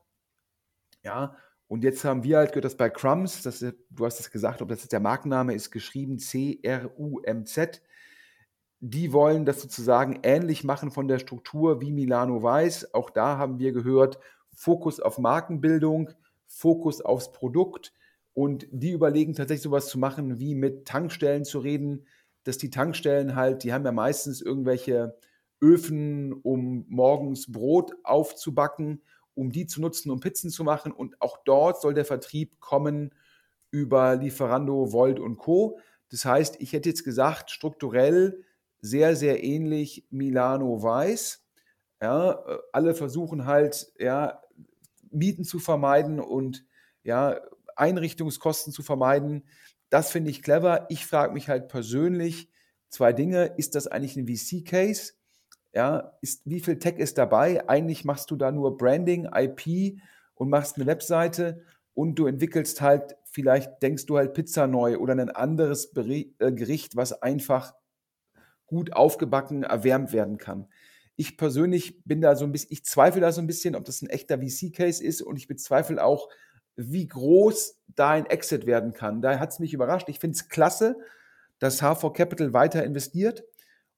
Ja, und jetzt haben wir halt gehört, dass bei Crumbs, das, du hast es gesagt, ob das jetzt der Markenname ist, geschrieben C-R-U-M-Z die wollen das sozusagen ähnlich machen von der Struktur wie Milano Weiß. Auch da haben wir gehört, Fokus auf Markenbildung, Fokus aufs Produkt. Und die überlegen tatsächlich sowas zu machen, wie mit Tankstellen zu reden, dass die Tankstellen halt, die haben ja meistens irgendwelche Öfen, um morgens Brot aufzubacken, um die zu nutzen, um Pizzen zu machen. Und auch dort soll der Vertrieb kommen über Lieferando, Volt und Co. Das heißt, ich hätte jetzt gesagt, strukturell sehr, sehr ähnlich Milano Weiß. Ja, alle versuchen halt, ja, Mieten zu vermeiden und ja, Einrichtungskosten zu vermeiden. Das finde ich clever. Ich frage mich halt persönlich zwei Dinge. Ist das eigentlich ein VC-Case? Ja, ist, wie viel Tech ist dabei? Eigentlich machst du da nur Branding, IP und machst eine Webseite und du entwickelst halt, vielleicht denkst du halt Pizza neu oder ein anderes äh, Gericht, was einfach gut aufgebacken erwärmt werden kann. Ich persönlich bin da so ein bisschen, ich zweifle da so ein bisschen, ob das ein echter VC-Case ist und ich bezweifle auch, wie groß da ein Exit werden kann. Da hat es mich überrascht. Ich finde es klasse, dass H4 Capital weiter investiert.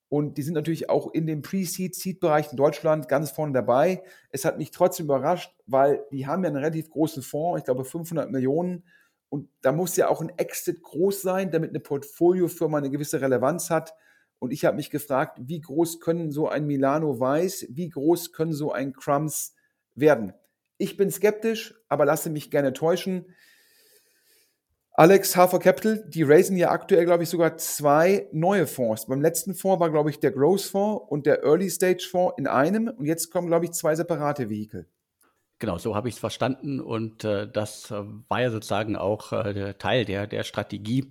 Und die sind natürlich auch in dem Pre-Seed, Seed-Bereich in Deutschland ganz vorne dabei. Es hat mich trotzdem überrascht, weil die haben ja einen relativ großen Fonds, ich glaube 500 Millionen. Und da muss ja auch ein Exit groß sein, damit eine Portfoliofirma eine gewisse Relevanz hat. Und ich habe mich gefragt, wie groß können so ein Milano Weiß, wie groß können so ein Crumbs werden? Ich bin skeptisch, aber lasse mich gerne täuschen. Alex Hafer Capital, die raisen ja aktuell, glaube ich, sogar zwei neue Fonds. Beim letzten Fonds war, glaube ich, der Growth Fonds und der Early Stage Fonds in einem. Und jetzt kommen, glaube ich, zwei separate Vehikel. Genau, so habe ich es verstanden. Und äh, das äh, war ja sozusagen auch äh, Teil der, der Strategie,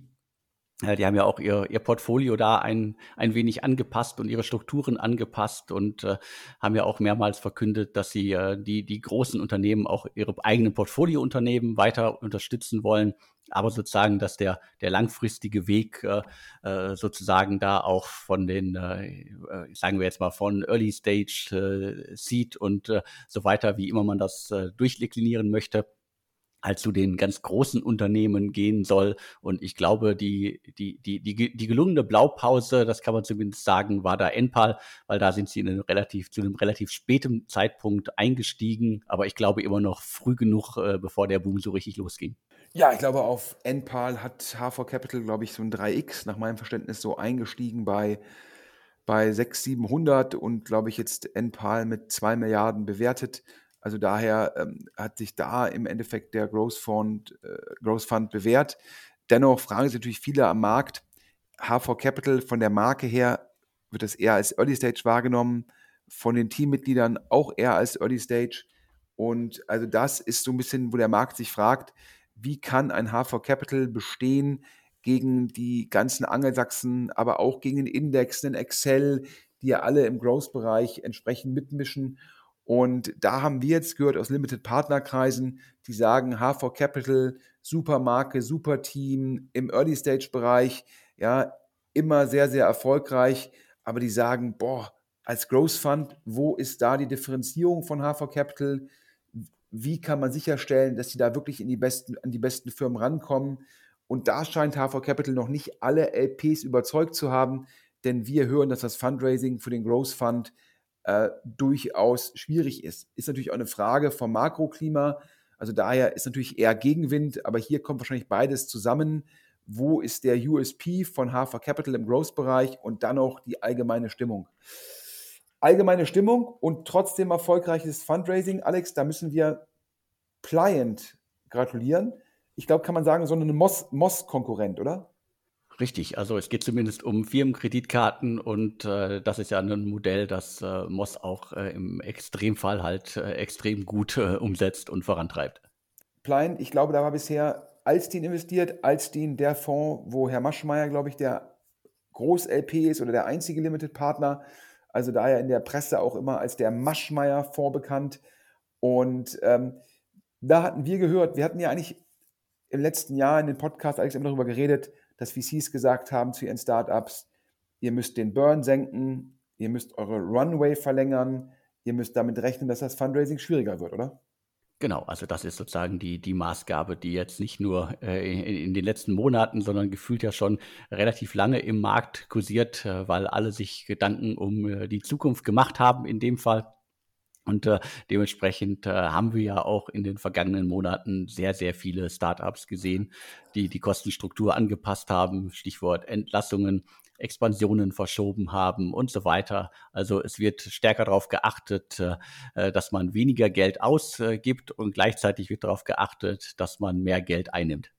die haben ja auch ihr, ihr Portfolio da ein, ein wenig angepasst und ihre Strukturen angepasst und äh, haben ja auch mehrmals verkündet, dass sie äh, die, die großen Unternehmen auch ihre eigenen Portfoliounternehmen weiter unterstützen wollen. Aber sozusagen, dass der, der langfristige Weg äh, äh sozusagen da auch von den, äh, äh, sagen wir jetzt mal, von Early Stage äh, Seed und äh, so weiter, wie immer man das äh, durchdeklinieren möchte, halt zu den ganz großen Unternehmen gehen soll. Und ich glaube, die, die, die, die, die gelungene Blaupause, das kann man zumindest sagen, war da Enpal, weil da sind sie in einem relativ, zu einem relativ späten Zeitpunkt eingestiegen. Aber ich glaube immer noch früh genug, äh, bevor der Boom so richtig losging. Ja, ich glaube, auf Enpal hat H4 Capital, glaube ich, so ein 3x nach meinem Verständnis so eingestiegen bei, bei 600, 700 und glaube ich jetzt Enpal mit 2 Milliarden bewertet. Also daher ähm, hat sich da im Endeffekt der Growth Fund, äh, Growth Fund bewährt. Dennoch fragen sich natürlich viele am Markt, H4 Capital von der Marke her wird es eher als Early Stage wahrgenommen, von den Teammitgliedern auch eher als Early Stage. Und also das ist so ein bisschen, wo der Markt sich fragt, wie kann ein HV Capital bestehen gegen die ganzen Angelsachsen, aber auch gegen den Index, den Excel, die ja alle im Growth-Bereich entsprechend mitmischen. Und da haben wir jetzt gehört aus Limited Partnerkreisen, die sagen, HV Capital, super Marke, super Team im Early-Stage-Bereich, ja, immer sehr, sehr erfolgreich. Aber die sagen, boah, als Growth Fund, wo ist da die Differenzierung von HV Capital? Wie kann man sicherstellen, dass sie da wirklich in die besten, an die besten Firmen rankommen? Und da scheint HV Capital noch nicht alle LPs überzeugt zu haben, denn wir hören, dass das Fundraising für den Growth Fund äh, durchaus schwierig ist. Ist natürlich auch eine Frage vom Makroklima. Also daher ist natürlich eher Gegenwind, aber hier kommt wahrscheinlich beides zusammen. Wo ist der USP von Hafer Capital im Growth-Bereich und dann noch die allgemeine Stimmung? Allgemeine Stimmung und trotzdem erfolgreiches Fundraising. Alex, da müssen wir Pliant gratulieren. Ich glaube, kann man sagen, so ein Moss-Konkurrent, oder? Richtig, also es geht zumindest um Firmenkreditkarten und äh, das ist ja ein Modell, das äh, Moss auch äh, im Extremfall halt äh, extrem gut äh, umsetzt und vorantreibt. Plein, ich glaube, da war bisher Alstin investiert, Alstin der Fonds, wo Herr Maschmeyer, glaube ich, der Groß-LP ist oder der einzige Limited-Partner, also daher in der Presse auch immer als der Maschmeyer-Fonds bekannt. Und ähm, da hatten wir gehört, wir hatten ja eigentlich im letzten Jahr in den Podcast eigentlich immer darüber geredet, dass VCs gesagt haben zu ihren Startups, ihr müsst den Burn senken, ihr müsst eure Runway verlängern, ihr müsst damit rechnen, dass das Fundraising schwieriger wird, oder? Genau, also das ist sozusagen die, die Maßgabe, die jetzt nicht nur äh, in, in, den letzten Monaten, sondern gefühlt ja schon relativ lange im Markt kursiert, äh, weil alle sich Gedanken um äh, die Zukunft gemacht haben in dem Fall. Und äh, dementsprechend äh, haben wir ja auch in den vergangenen Monaten sehr, sehr viele Startups gesehen, die die Kostenstruktur angepasst haben. Stichwort Entlassungen, Expansionen verschoben haben und so weiter. Also es wird stärker darauf geachtet, äh, äh dass man weniger Geld ausgibt und gleichzeitig wird darauf geachtet, dass man mehr Geld einnimmt.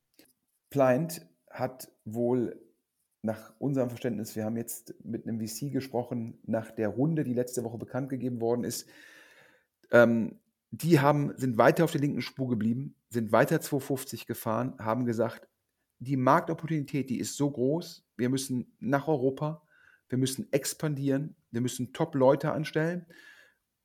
Pliant hat wohl nach unserem Verständnis, wir haben jetzt mit einem VC gesprochen, nach der Runde, die letzte Woche bekannt gegeben worden ist, ähm, die haben, sind weiter auf der linken Spur geblieben, sind weiter 250 gefahren, haben gesagt, die Marktopportunität, die ist so groß, wir müssen nach Europa, wir müssen expandieren, wir müssen Top-Leute anstellen.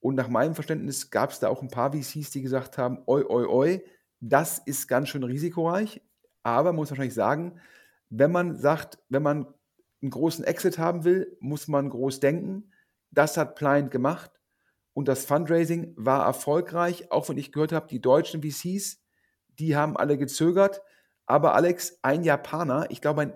Und nach meinem Verständnis gab es da auch ein paar VCs, die gesagt haben, oi, oi, oi, das ist ganz schön risikoreich. Aber man muss wahrscheinlich sagen, wenn man sagt, wenn man einen großen Exit haben will, muss man groß denken. Das hat Pliant gemacht und das Fundraising war erfolgreich, auch wenn ich gehört habe, die deutschen VCs, die haben alle gezögert. Aber Alex, ein Japaner, ich glaube ein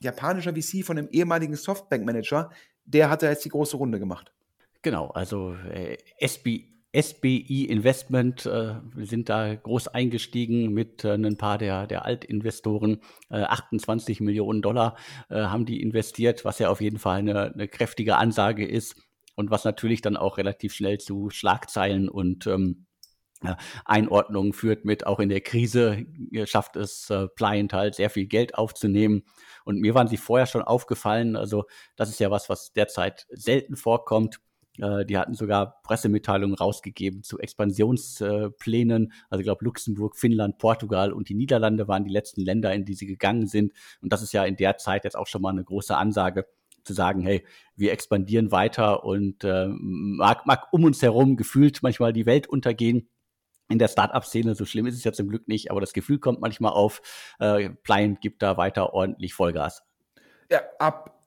japanischer VC von einem ehemaligen Softbank-Manager, der hat da jetzt die große Runde gemacht. Genau, also äh, SB, SBI Investment äh, sind da groß eingestiegen mit äh, ein paar der, der Altinvestoren. Äh, 28 Millionen Dollar äh, haben die investiert, was ja auf jeden Fall eine, eine kräftige Ansage ist und was natürlich dann auch relativ schnell zu Schlagzeilen und ähm, Einordnungen führt mit, auch in der Krise schafft es äh, Pliant halt sehr viel Geld aufzunehmen. Und mir waren sie vorher schon aufgefallen. Also das ist ja was, was derzeit selten vorkommt. Äh, die hatten sogar Pressemitteilungen rausgegeben zu Expansionsplänen. Also ich glaube, Luxemburg, Finnland, Portugal und die Niederlande waren die letzten Länder, in die sie gegangen sind. Und das ist ja in der Zeit jetzt auch schon mal eine große Ansage zu sagen, hey, wir expandieren weiter und äh, mag, mag um uns herum gefühlt manchmal die Welt untergehen. In der Startup-Szene, so schlimm ist es ja zum Glück nicht, aber das Gefühl kommt manchmal auf, äh, Pliant gibt da weiter ordentlich Vollgas. Ja, ab,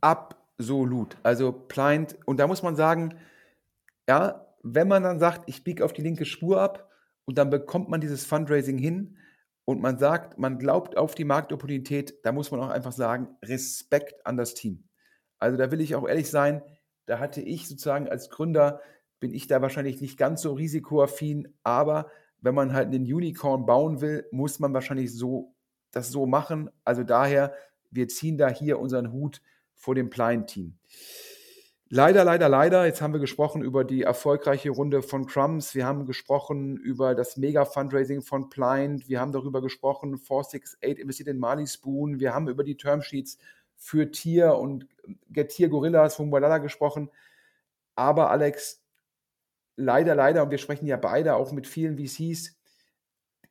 absolut. Also Pliant, und da muss man sagen, ja, wenn man dann sagt, ich biege auf die linke Spur ab und dann bekommt man dieses Fundraising hin, und man sagt, man glaubt auf die Marktopportunität, da muss man auch einfach sagen, Respekt an das Team. Also da will ich auch ehrlich sein, da hatte ich sozusagen als Gründer, bin ich da wahrscheinlich nicht ganz so risikoaffin, aber wenn man halt einen Unicorn bauen will, muss man wahrscheinlich so das so machen. Also daher, wir ziehen da hier unseren Hut vor dem Plein-Team. Leider, leider, leider. Jetzt haben wir gesprochen über die erfolgreiche Runde von Crumbs. Wir haben gesprochen über das Mega-Fundraising von Pliant. Wir haben darüber gesprochen, 468 investiert in Mali Spoon. Wir haben über die Termsheets für Tier und Get Tier Gorillas von Guadalajara gesprochen. Aber Alex, leider, leider, und wir sprechen ja beide auch mit vielen VCs,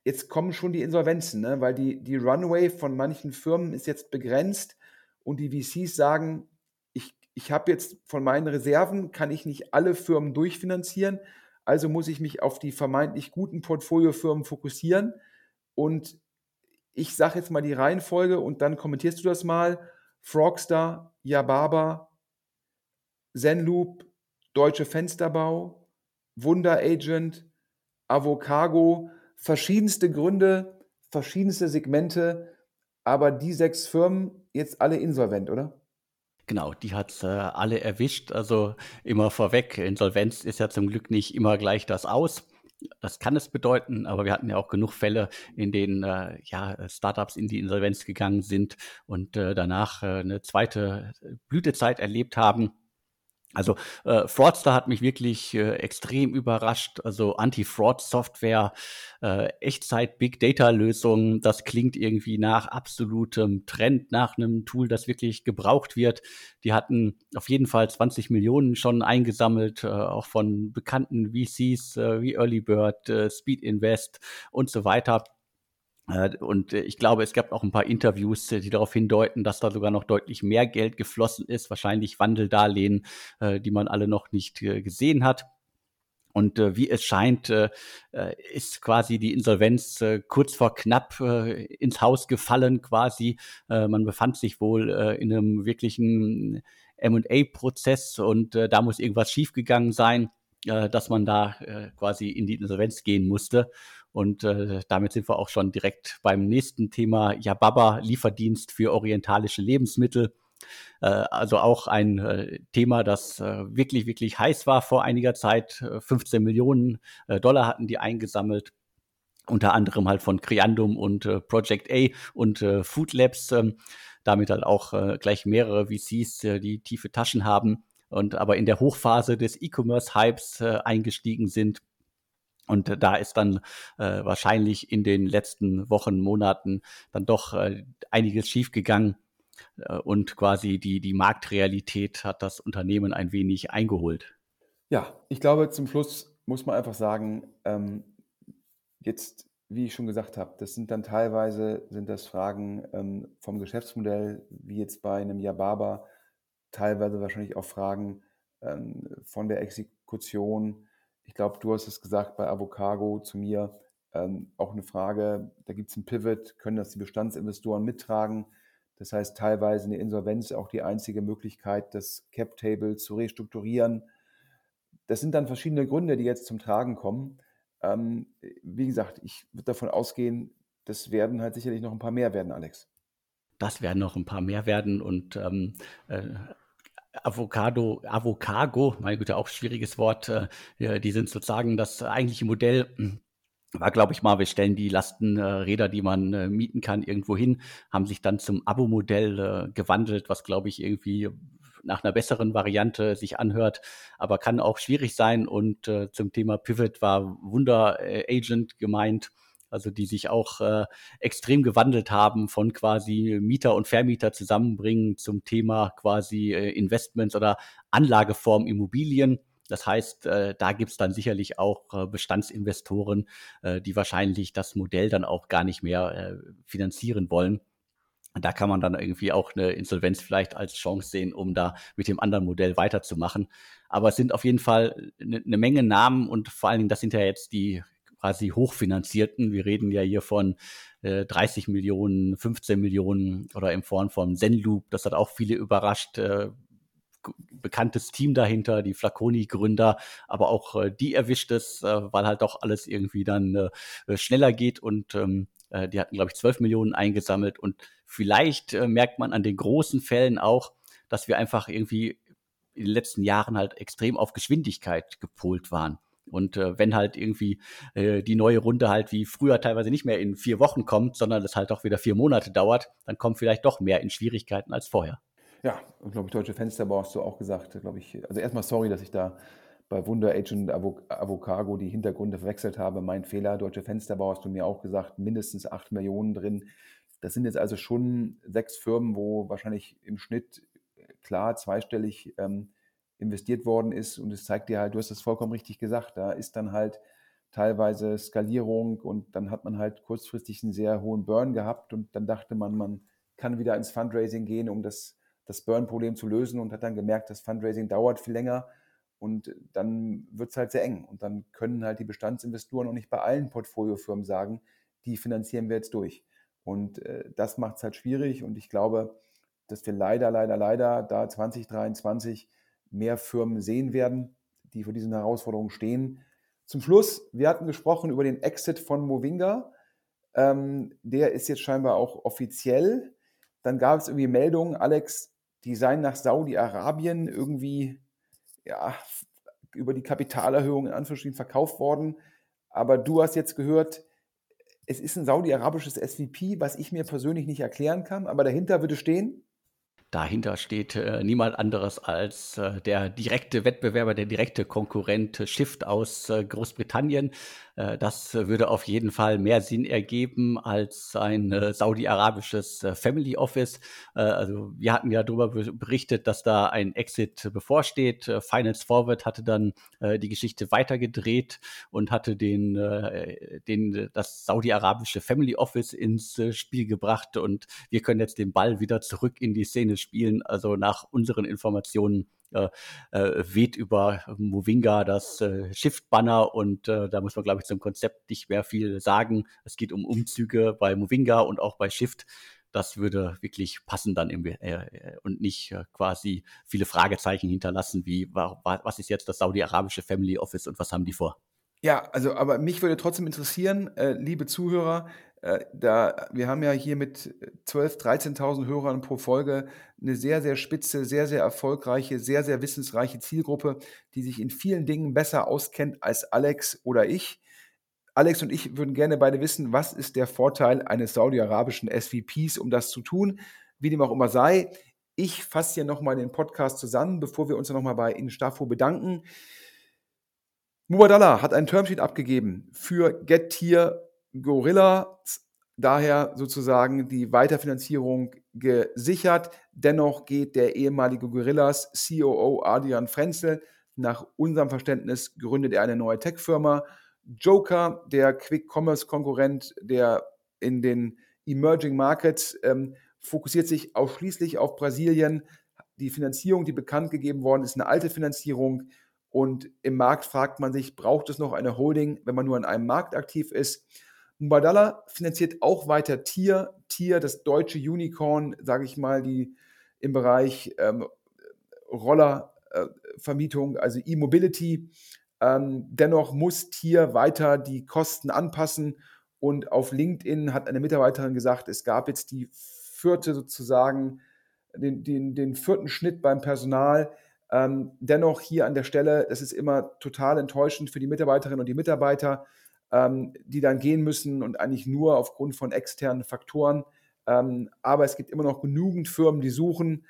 jetzt kommen schon die Insolvenzen, ne? weil die, die Runway von manchen Firmen ist jetzt begrenzt und die VCs sagen, ich, ich habe jetzt von meinen Reserven, kann ich nicht alle Firmen durchfinanzieren, also muss ich mich auf die vermeintlich guten Portfoliofirmen fokussieren und ich sage jetzt mal die Reihenfolge und dann kommentierst du das mal. Frogstar, Yababa, Zenloop, Deutsche Fensterbau, Wunder Agent, Avocago, verschiedenste Gründe, verschiedenste Segmente, aber die sechs Firmen jetzt alle insolvent, oder? Genau, die hat äh, alle erwischt. Also immer vorweg, Insolvenz ist ja zum Glück nicht immer gleich das Aus. Das kann es bedeuten, aber wir hatten ja auch genug Fälle, in denen äh, ja, Startups in die Insolvenz gegangen sind und äh, danach äh, eine zweite Blütezeit erlebt haben. Also äh, Fraudster hat mich wirklich äh, extrem überrascht. Also Anti-Fraud-Software, äh, Echtzeit-Big-Data-Lösungen, das klingt irgendwie nach absolutem Trend, nach einem Tool, das wirklich gebraucht wird. Die hatten auf jeden Fall 20 Millionen schon eingesammelt, äh, auch von bekannten VCs äh, wie Early Bird, äh, Speed Invest und so weiter. Äh, und äh, ich glaube, es gab auch ein paar Interviews, äh, die darauf hindeuten, dass da sogar noch deutlich mehr Geld geflossen ist, wahrscheinlich Wandeldarlehen, die man alle noch nicht gesehen hat. Und äh, wie es scheint, äh, ist quasi die Insolvenz äh, kurz vor knapp ins Haus gefallen quasi. man befand sich wohl in einem wirklichen M&A-Prozess und da muss irgendwas schiefgegangen sein, dass man da quasi in die Insolvenz gehen musste. Und äh, damit sind wir auch schon direkt beim nächsten Thema Yababa, Lieferdienst für orientalische Lebensmittel. Äh, also auch ein äh, Thema, das äh, wirklich, wirklich heiß war vor einiger Zeit. 15 Millionen äh, Dollar hatten die eingesammelt unter anderem halt von Creandum und äh, Project A und äh, Food Labs, ähm, damit halt auch äh, gleich mehrere VCs, äh, die tiefe Taschen haben und aber in der Hochphase des E-Commerce-Hypes äh, eingestiegen sind und da ist dann äh, wahrscheinlich in den letzten Wochen, Monaten dann doch äh, einiges schiefgegangen. Äh, und quasi die, die Marktrealität hat das Unternehmen ein wenig eingeholt. Ja, ich glaube, zum Schluss muss man einfach sagen, ähm, jetzt, wie ich schon gesagt habe, das sind dann teilweise sind das Fragen ähm, vom Geschäftsmodell, wie jetzt bei einem Yababa, teilweise wahrscheinlich auch Fragen ähm, von der Exekution ich glaube, du hast es gesagt bei Avocago zu mir, ähm, auch eine Frage, da gibt es ein Pivot, können das die Bestandsinvestoren mittragen? Das heißt, teilweise eine Insolvenz auch die einzige Möglichkeit, das Cap-Table zu restrukturieren. Das sind dann verschiedene Gründe, die jetzt zum Tragen kommen. Ähm, wie gesagt, ich würde davon ausgehen, das werden halt sicherlich noch ein paar mehr werden, Alex. Das werden noch ein paar mehr werden und ähm, äh, Avocado, Avocago, meine Güte, auch schwieriges Wort. Äh, die sind sozusagen das eigentliche Modell. War, glaube ich mal, wir stellen die Lastenräder, die man äh, mieten kann, irgendwo hin, haben sich dann zum Abo-Modell äh, gewandelt, was, glaube ich, irgendwie nach einer besseren Variante sich anhört, aber kann auch schwierig sein. Und äh, zum Thema Pivot war Wunder Agent gemeint also die sich auch äh, extrem gewandelt haben von quasi Mieter und Vermieter zusammenbringen zum Thema quasi äh, Investments oder Anlageform Immobilien. Das heißt, äh, da gibt's dann sicherlich auch äh, Bestandsinvestoren, äh, die wahrscheinlich das Modell dann auch gar nicht mehr äh, finanzieren wollen. Da kann man dann irgendwie auch eine Insolvenz vielleicht als Chance sehen, um da mit dem anderen Modell weiterzumachen. Aber es sind auf jeden Fall eine, eine Menge Namen und vor allen Dingen, das sind ja jetzt die quasi hochfinanzierten. Wir reden ja hier von äh, 30 Millionen, 15 Millionen oder in Form von Zenloop. Das hat auch viele überrascht. Äh, bekanntes Team dahinter, die Flaconi-Gründer, aber auch äh, die erwischt es, äh, weil halt doch alles irgendwie dann äh, schneller geht und ähm, äh, die hatten, glaube ich, 12 Millionen eingesammelt und vielleicht äh, merkt man an den großen Fällen auch, dass wir einfach irgendwie in den letzten Jahren halt extrem auf Geschwindigkeit gepolt waren. Und äh, wenn halt irgendwie äh, die neue Runde halt wie früher teilweise nicht mehr in vier Wochen kommt, sondern es halt auch wieder vier Monate dauert, dann kommt vielleicht doch mehr in Schwierigkeiten als vorher. Ja, glaube ich, Deutsche Fensterbau hast du auch gesagt, glaube ich. Also erstmal sorry, dass ich da bei Wunder Agent Avocago die Hintergründe verwechselt habe. Mein Fehler, Deutsche Fensterbau hast du mir auch gesagt, mindestens acht Millionen drin. Das sind jetzt also schon sechs Firmen, wo wahrscheinlich im Schnitt klar zweistellig ähm, investiert worden ist. Und es zeigt dir halt, du hast es vollkommen richtig gesagt, da ist dann halt teilweise Skalierung und dann hat man halt kurzfristig einen sehr hohen Burn gehabt und dann dachte man, man kann wieder ins Fundraising gehen, um das, das Burn-Problem zu lösen und hat dann gemerkt, das Fundraising dauert viel länger und dann wird es halt sehr eng und dann können halt die Bestandsinvestoren auch nicht bei allen Portfoliofirmen sagen, die finanzieren wir jetzt durch. Und äh, das macht es halt schwierig und ich glaube, dass wir leider, leider, leider da 2023 mehr Firmen sehen werden, die vor diesen Herausforderungen stehen. Zum Schluss, wir hatten gesprochen über den Exit von Movinga. Ähm, der ist jetzt scheinbar auch offiziell. Dann gab es irgendwie Meldungen, Alex, die seien nach Saudi-Arabien irgendwie ja, über die Kapitalerhöhung in Anführungsstrichen verkauft worden. Aber du hast jetzt gehört, es ist ein saudi-arabisches SVP, was ich mir persönlich nicht erklären kann, aber dahinter würde stehen. Dahinter steht äh, niemand anderes als äh, der direkte Wettbewerber, der direkte Konkurrent äh, Shift aus äh, Großbritannien. Äh, das würde auf jeden Fall mehr Sinn ergeben als ein äh, saudi-arabisches Family Office. also wir hatten ja darüber berichtet, dass da ein Exit bevorsteht. Finance Forward hatte dann die Geschichte weitergedreht und hatte den, den, das saudi-arabische Family Office ins Spiel gebracht und wir können jetzt den Ball wieder zurück in die Szene spielen. Also nach unseren Informationen äh, äh, weht über Movinga das äh, Shift-Banner und äh, da muss man, glaube ich, zum Konzept nicht mehr viel sagen. Es geht um Umzüge bei Movinga und auch bei Shift. Das würde wirklich passen dann im, äh, und nicht äh, quasi viele Fragezeichen hinterlassen, wie was ist jetzt das saudi-arabische Family Office und was haben die vor? Ja, also aber mich würde trotzdem interessieren, äh, liebe Zuhörer, äh, da, wir haben ja hier mit 12.000, 13.000 Hörern pro Folge eine sehr, sehr spitze, sehr, sehr erfolgreiche, sehr, sehr wissensreiche Zielgruppe, die sich in vielen Dingen besser auskennt als Alex oder ich. Alex und ich würden gerne beide wissen, was ist der Vorteil eines saudi-arabischen SVPs, um das zu tun, wie dem auch immer sei. Ich fasse hier nochmal den Podcast zusammen, bevor wir uns nochmal bei Instafo bedanken. Mubadala hat ein Termsheet abgegeben für Gettier Gorilla, daher sozusagen die Weiterfinanzierung gesichert. Dennoch geht der ehemalige Gorillas COO Adrian Frenzel nach unserem Verständnis gründet er eine neue Tech-Firma. Joker, der Quick-Commerce-Konkurrent, der in den Emerging Markets ähm, fokussiert sich ausschließlich auf Brasilien. Die Finanzierung, die bekannt gegeben worden ist, eine alte Finanzierung. Und im Markt fragt man sich, braucht es noch eine Holding, wenn man nur in einem Markt aktiv ist? Mbadala finanziert auch weiter Tier. Tier, das deutsche Unicorn, sage ich mal, die im Bereich ähm, Rollervermietung, äh, also E-Mobility. Ähm, dennoch muss Tier weiter die Kosten anpassen. Und auf LinkedIn hat eine Mitarbeiterin gesagt, es gab jetzt die vierte sozusagen, den, den, den vierten Schnitt beim Personal. Ähm, dennoch hier an der Stelle, das ist immer total enttäuschend für die Mitarbeiterinnen und die Mitarbeiter, ähm, die dann gehen müssen und eigentlich nur aufgrund von externen Faktoren. Ähm, aber es gibt immer noch genügend Firmen, die suchen.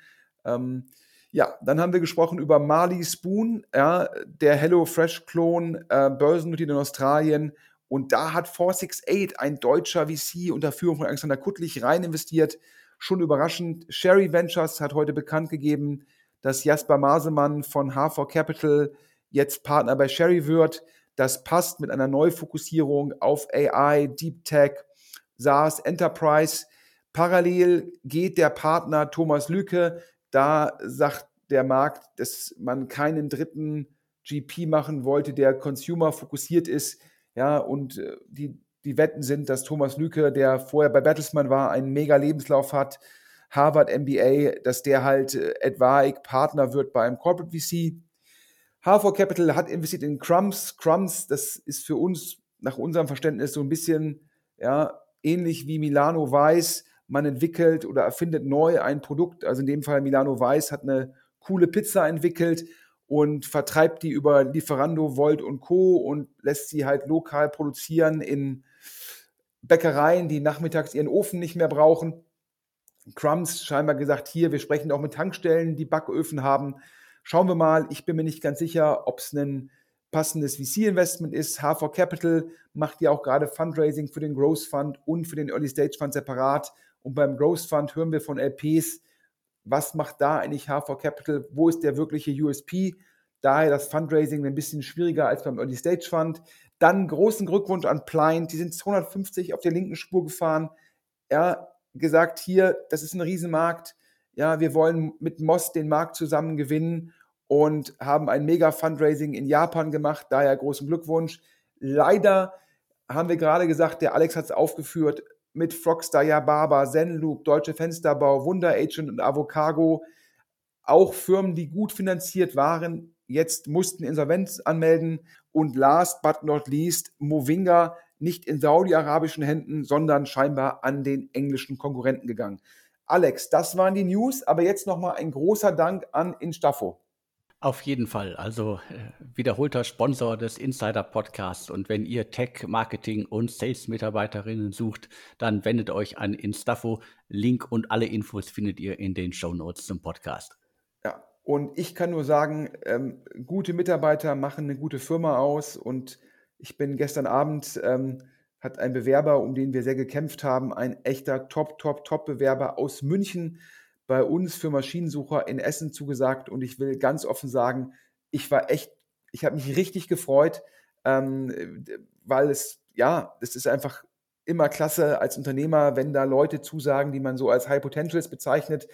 Ähm, ja, dann haben wir gesprochen über Marley Spoon, ja, der Hello Fresh Klon, äh, börsennotiert in Australien. Und da hat 468, ein deutscher VC unter Führung von Alexander Kuttlich, rein investiert. Schon überraschend. Sherry Ventures hat heute bekannt gegeben, dass Jasper Masemann von H4 Capital jetzt Partner bei Sherry wird. Das passt mit einer Neufokussierung auf AI, Deep Tech, SaaS, Enterprise. Parallel geht der Partner Thomas Lücke. Da sagt der Markt, dass man keinen dritten GP machen wollte, der Consumer fokussiert ist. Ja, und äh, die, die Wetten sind, dass Thomas Lücke, der vorher bei Bertelsmann war, einen mega Lebenslauf hat, Harvard MBA, dass der halt äh, etwaig Partner wird bei einem Corporate VC. H4 Capital hat investiert in Crumbs. Crumbs, das ist für uns nach unserem Verständnis so ein bisschen ja, ähnlich wie Milano Weiß. Man entwickelt oder erfindet neu ein Produkt. Also in dem Fall Milano Weiß hat eine coole Pizza entwickelt und vertreibt die über Lieferando, Volt und Co. und lässt sie halt lokal produzieren in Bäckereien, die nachmittags ihren Ofen nicht mehr brauchen. Crumbs scheinbar gesagt, hier, wir sprechen auch mit Tankstellen, die Backöfen haben. Schauen wir mal, ich bin mir nicht ganz sicher, ob es ein passendes VC-Investment ist. H4 Capital macht ja auch gerade Fundraising für den Growth Fund und für den Early Stage Fund separat. Und beim Growth Fund hören wir von LPs, was macht da eigentlich H4 Capital, wo ist der wirkliche USP. Daher das Fundraising ein bisschen schwieriger als beim Early Stage Fund. Dann großen Glückwunsch an Pliant, die sind 250 auf der linken Spur gefahren. Ja, gesagt, hier, das ist ein Riesenmarkt. Ja, wir wollen mit Moss den Markt zusammen gewinnen und haben ein mega Fundraising in Japan gemacht. Daher großen Glückwunsch. Leider haben wir gerade gesagt, der Alex hat es aufgeführt, mit Frogstar, Yababa, Zenloop, Deutsche Fensterbau, Wunder Agent und Avocago. Auch Firmen, die gut finanziert waren, jetzt mussten Insolvenz anmelden. Und last but not least, Movinga nicht in saudi-arabischen Händen, sondern scheinbar an den englischen Konkurrenten gegangen. Alex, das waren die News, aber jetzt nochmal ein großer Dank an Instaffo. Auf jeden Fall. Also äh, wiederholter Sponsor des Insider Podcasts. Und wenn ihr Tech, Marketing und Sales-Mitarbeiterinnen sucht, dann wendet euch an Instaffo. Link und alle Infos findet ihr in den Show Notes zum Podcast. Ja, und ich kann nur sagen, ähm, gute Mitarbeiter machen eine gute Firma aus. Und ich bin gestern Abend, ähm, hat ein Bewerber, um den wir sehr gekämpft haben, ein echter Top, Top, Top-Bewerber aus München bei uns für Maschinensucher in Essen zugesagt und ich will ganz offen sagen, ich war echt, ich habe mich richtig gefreut, ähm, weil es, ja, es ist einfach immer klasse als Unternehmer, wenn da Leute zusagen, die man so als High Potentials bezeichnet.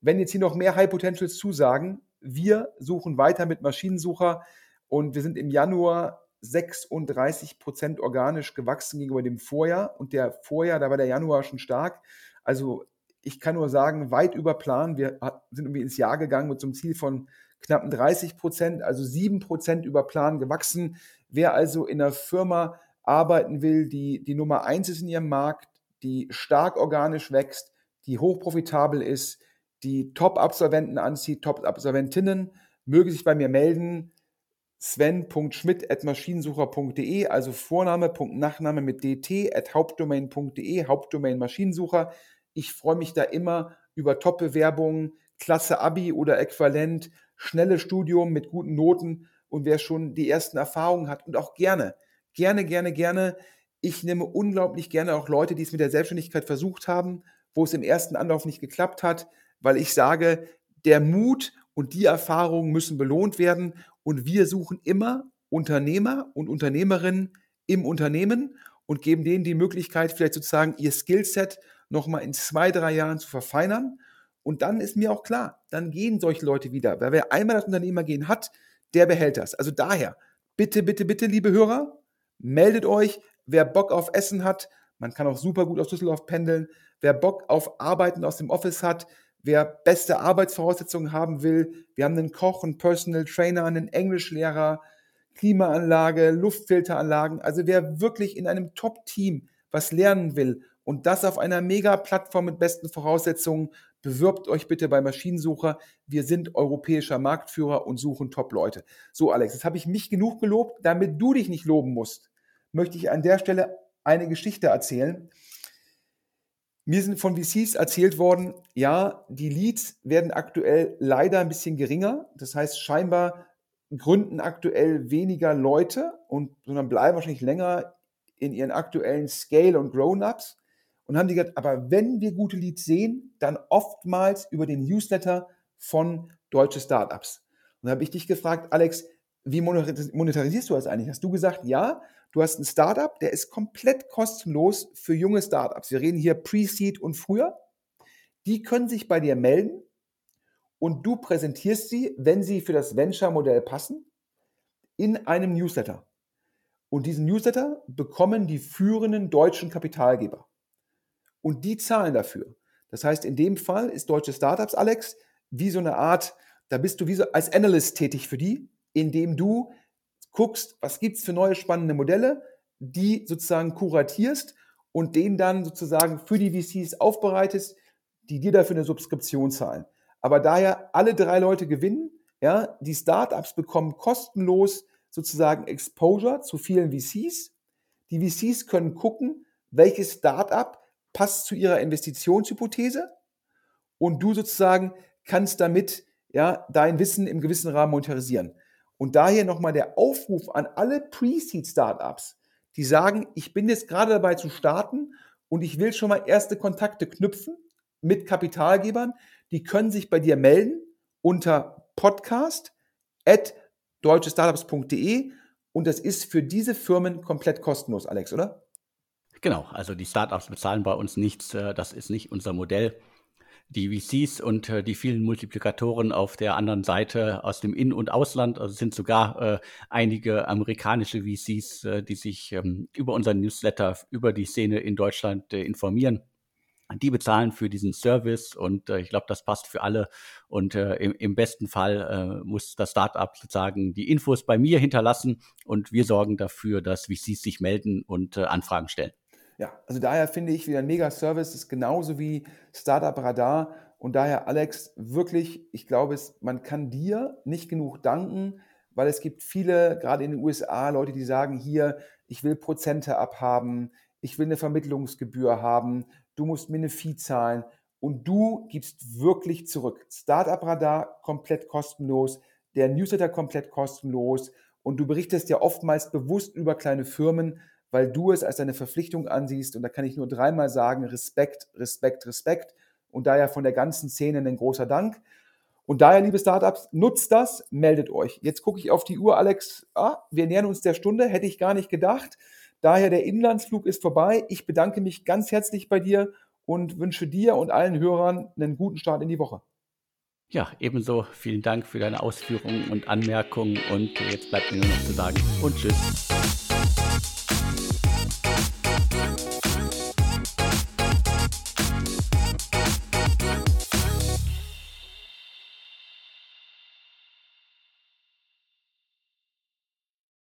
Wenn jetzt hier noch mehr High Potentials zusagen, wir suchen weiter mit Maschinensucher und wir sind im Januar 36 Prozent organisch gewachsen gegenüber dem Vorjahr und der Vorjahr, da war der Januar schon stark. Also ich kann nur sagen, weit über Plan. Wir sind irgendwie ins Jahr gegangen mit so einem Ziel von knappen 30 Prozent, also 7 Prozent über Plan gewachsen. Wer also in einer Firma arbeiten will, die die Nummer eins ist in ihrem Markt, die stark organisch wächst, die hochprofitabel ist, die Top-Absolventen anzieht, Top-Absolventinnen, möge sich bei mir melden. Sven.schmidt.maschinensucher.de, also Vorname, Punkt, Nachname mit dt, at hauptdomain.de, Hauptdomain Maschinensucher. Ich freue mich da immer über Top-Bewerbungen, klasse Abi oder Äquivalent, schnelles Studium mit guten Noten und wer schon die ersten Erfahrungen hat und auch gerne, gerne, gerne, gerne. Ich nehme unglaublich gerne auch Leute, die es mit der Selbstständigkeit versucht haben, wo es im ersten Anlauf nicht geklappt hat, weil ich sage, der Mut und die Erfahrungen müssen belohnt werden und wir suchen immer Unternehmer und Unternehmerinnen im Unternehmen und geben denen die Möglichkeit, vielleicht sozusagen ihr Skillset nochmal in zwei, drei Jahren zu verfeinern. Und dann ist mir auch klar, dann gehen solche Leute wieder. Weil wer einmal das Unternehmer gehen hat, der behält das. Also daher, bitte, bitte, bitte, liebe Hörer, meldet euch, wer Bock auf Essen hat. Man kann auch super gut aus Düsseldorf pendeln. Wer Bock auf Arbeiten aus dem Office hat, wer beste Arbeitsvoraussetzungen haben will. Wir haben einen Koch, einen Personal Trainer, einen Englischlehrer, Klimaanlage, Luftfilteranlagen. Also wer wirklich in einem Top-Team was lernen will und das auf einer Mega-Plattform mit besten Voraussetzungen. Bewirbt euch bitte bei Maschinensucher. Wir sind europäischer Marktführer und suchen Top-Leute. So, Alex, jetzt habe ich mich genug gelobt. Damit du dich nicht loben musst, möchte ich an der Stelle eine Geschichte erzählen. Mir sind von VCs erzählt worden, ja, die Leads werden aktuell leider ein bisschen geringer. Das heißt, scheinbar gründen aktuell weniger Leute und sondern bleiben wahrscheinlich länger in ihren aktuellen Scale- und Grown-Ups und haben die gesagt, aber wenn wir gute Leads sehen, dann oftmals über den Newsletter von deutsche Startups. Und da habe ich dich gefragt, Alex, wie monetarisierst du das eigentlich? Hast du gesagt, ja, du hast ein Startup, der ist komplett kostenlos für junge Startups. Wir reden hier Pre-Seed und früher. Die können sich bei dir melden und du präsentierst sie, wenn sie für das Venture-Modell passen, in einem Newsletter. Und diesen Newsletter bekommen die führenden deutschen Kapitalgeber und die zahlen dafür. Das heißt, in dem Fall ist Deutsche Startups, Alex, wie so eine Art, da bist du wie so als Analyst tätig für die, indem du guckst, was gibt es für neue spannende Modelle, die sozusagen kuratierst und den dann sozusagen für die VCs aufbereitest, die dir dafür eine Subskription zahlen. Aber daher alle drei Leute gewinnen, ja, die Startups bekommen kostenlos sozusagen Exposure zu vielen VCs. Die VCs können gucken, welches Startup passt zu ihrer Investitionshypothese und du sozusagen kannst damit ja dein Wissen im gewissen Rahmen monetarisieren. Und daher nochmal der Aufruf an alle Pre-Seed-Startups, die sagen, ich bin jetzt gerade dabei zu starten und ich will schon mal erste Kontakte knüpfen mit Kapitalgebern, die können sich bei dir melden unter podcast at deutschestartups.de und das ist für diese Firmen komplett kostenlos, Alex, oder? Genau, also die Startups bezahlen bei uns nichts, äh, das ist nicht unser Modell. Die VCs und äh, die vielen Multiplikatoren auf der anderen Seite aus dem In- und Ausland, also sind sogar äh, einige amerikanische VCs, äh, die sich ähm, über unseren Newsletter, über die Szene in Deutschland äh, informieren die bezahlen für diesen Service und äh, ich glaube, das passt für alle. Und äh, im, im, besten Fall muss das Startup sozusagen die Infos bei mir hinterlassen und wir sorgen dafür, dass VCs sich melden und Anfragen stellen. Ja, also daher finde ich wieder ein Mega-Service, ist genauso wie Startup Radar. Und daher, Alex, wirklich, ich glaube, es, man kann dir nicht genug danken, weil es gibt viele, gerade in den USA, Leute, die sagen, hier, ich will Prozente abhaben, ich will eine Vermittlungsgebühr haben, du musst mir eine Fee zahlen und du gibst wirklich zurück. Startup Radar komplett kostenlos, der Newsletter komplett kostenlos und du berichtest ja oftmals bewusst über kleine Firmen, weil du es als deine Verpflichtung ansiehst und da kann ich nur dreimal sagen, Respekt, Respekt, Respekt und daher von der ganzen Szene ein großer Dank. Und daher, liebe Startups, nutzt das, meldet euch. Jetzt gucke ich auf die Uhr, Alex. Ah, wir nähern uns der Stunde, hätte ich gar nicht gedacht. Daher der Inlandsflug ist vorbei. Ich bedanke mich ganz herzlich bei dir und wünsche dir und allen Hörern einen guten Start in die Woche. Ja, ebenso vielen Dank für deine Ausführungen und Anmerkungen und jetzt bleibt mir nur noch zu sagen und tschüss.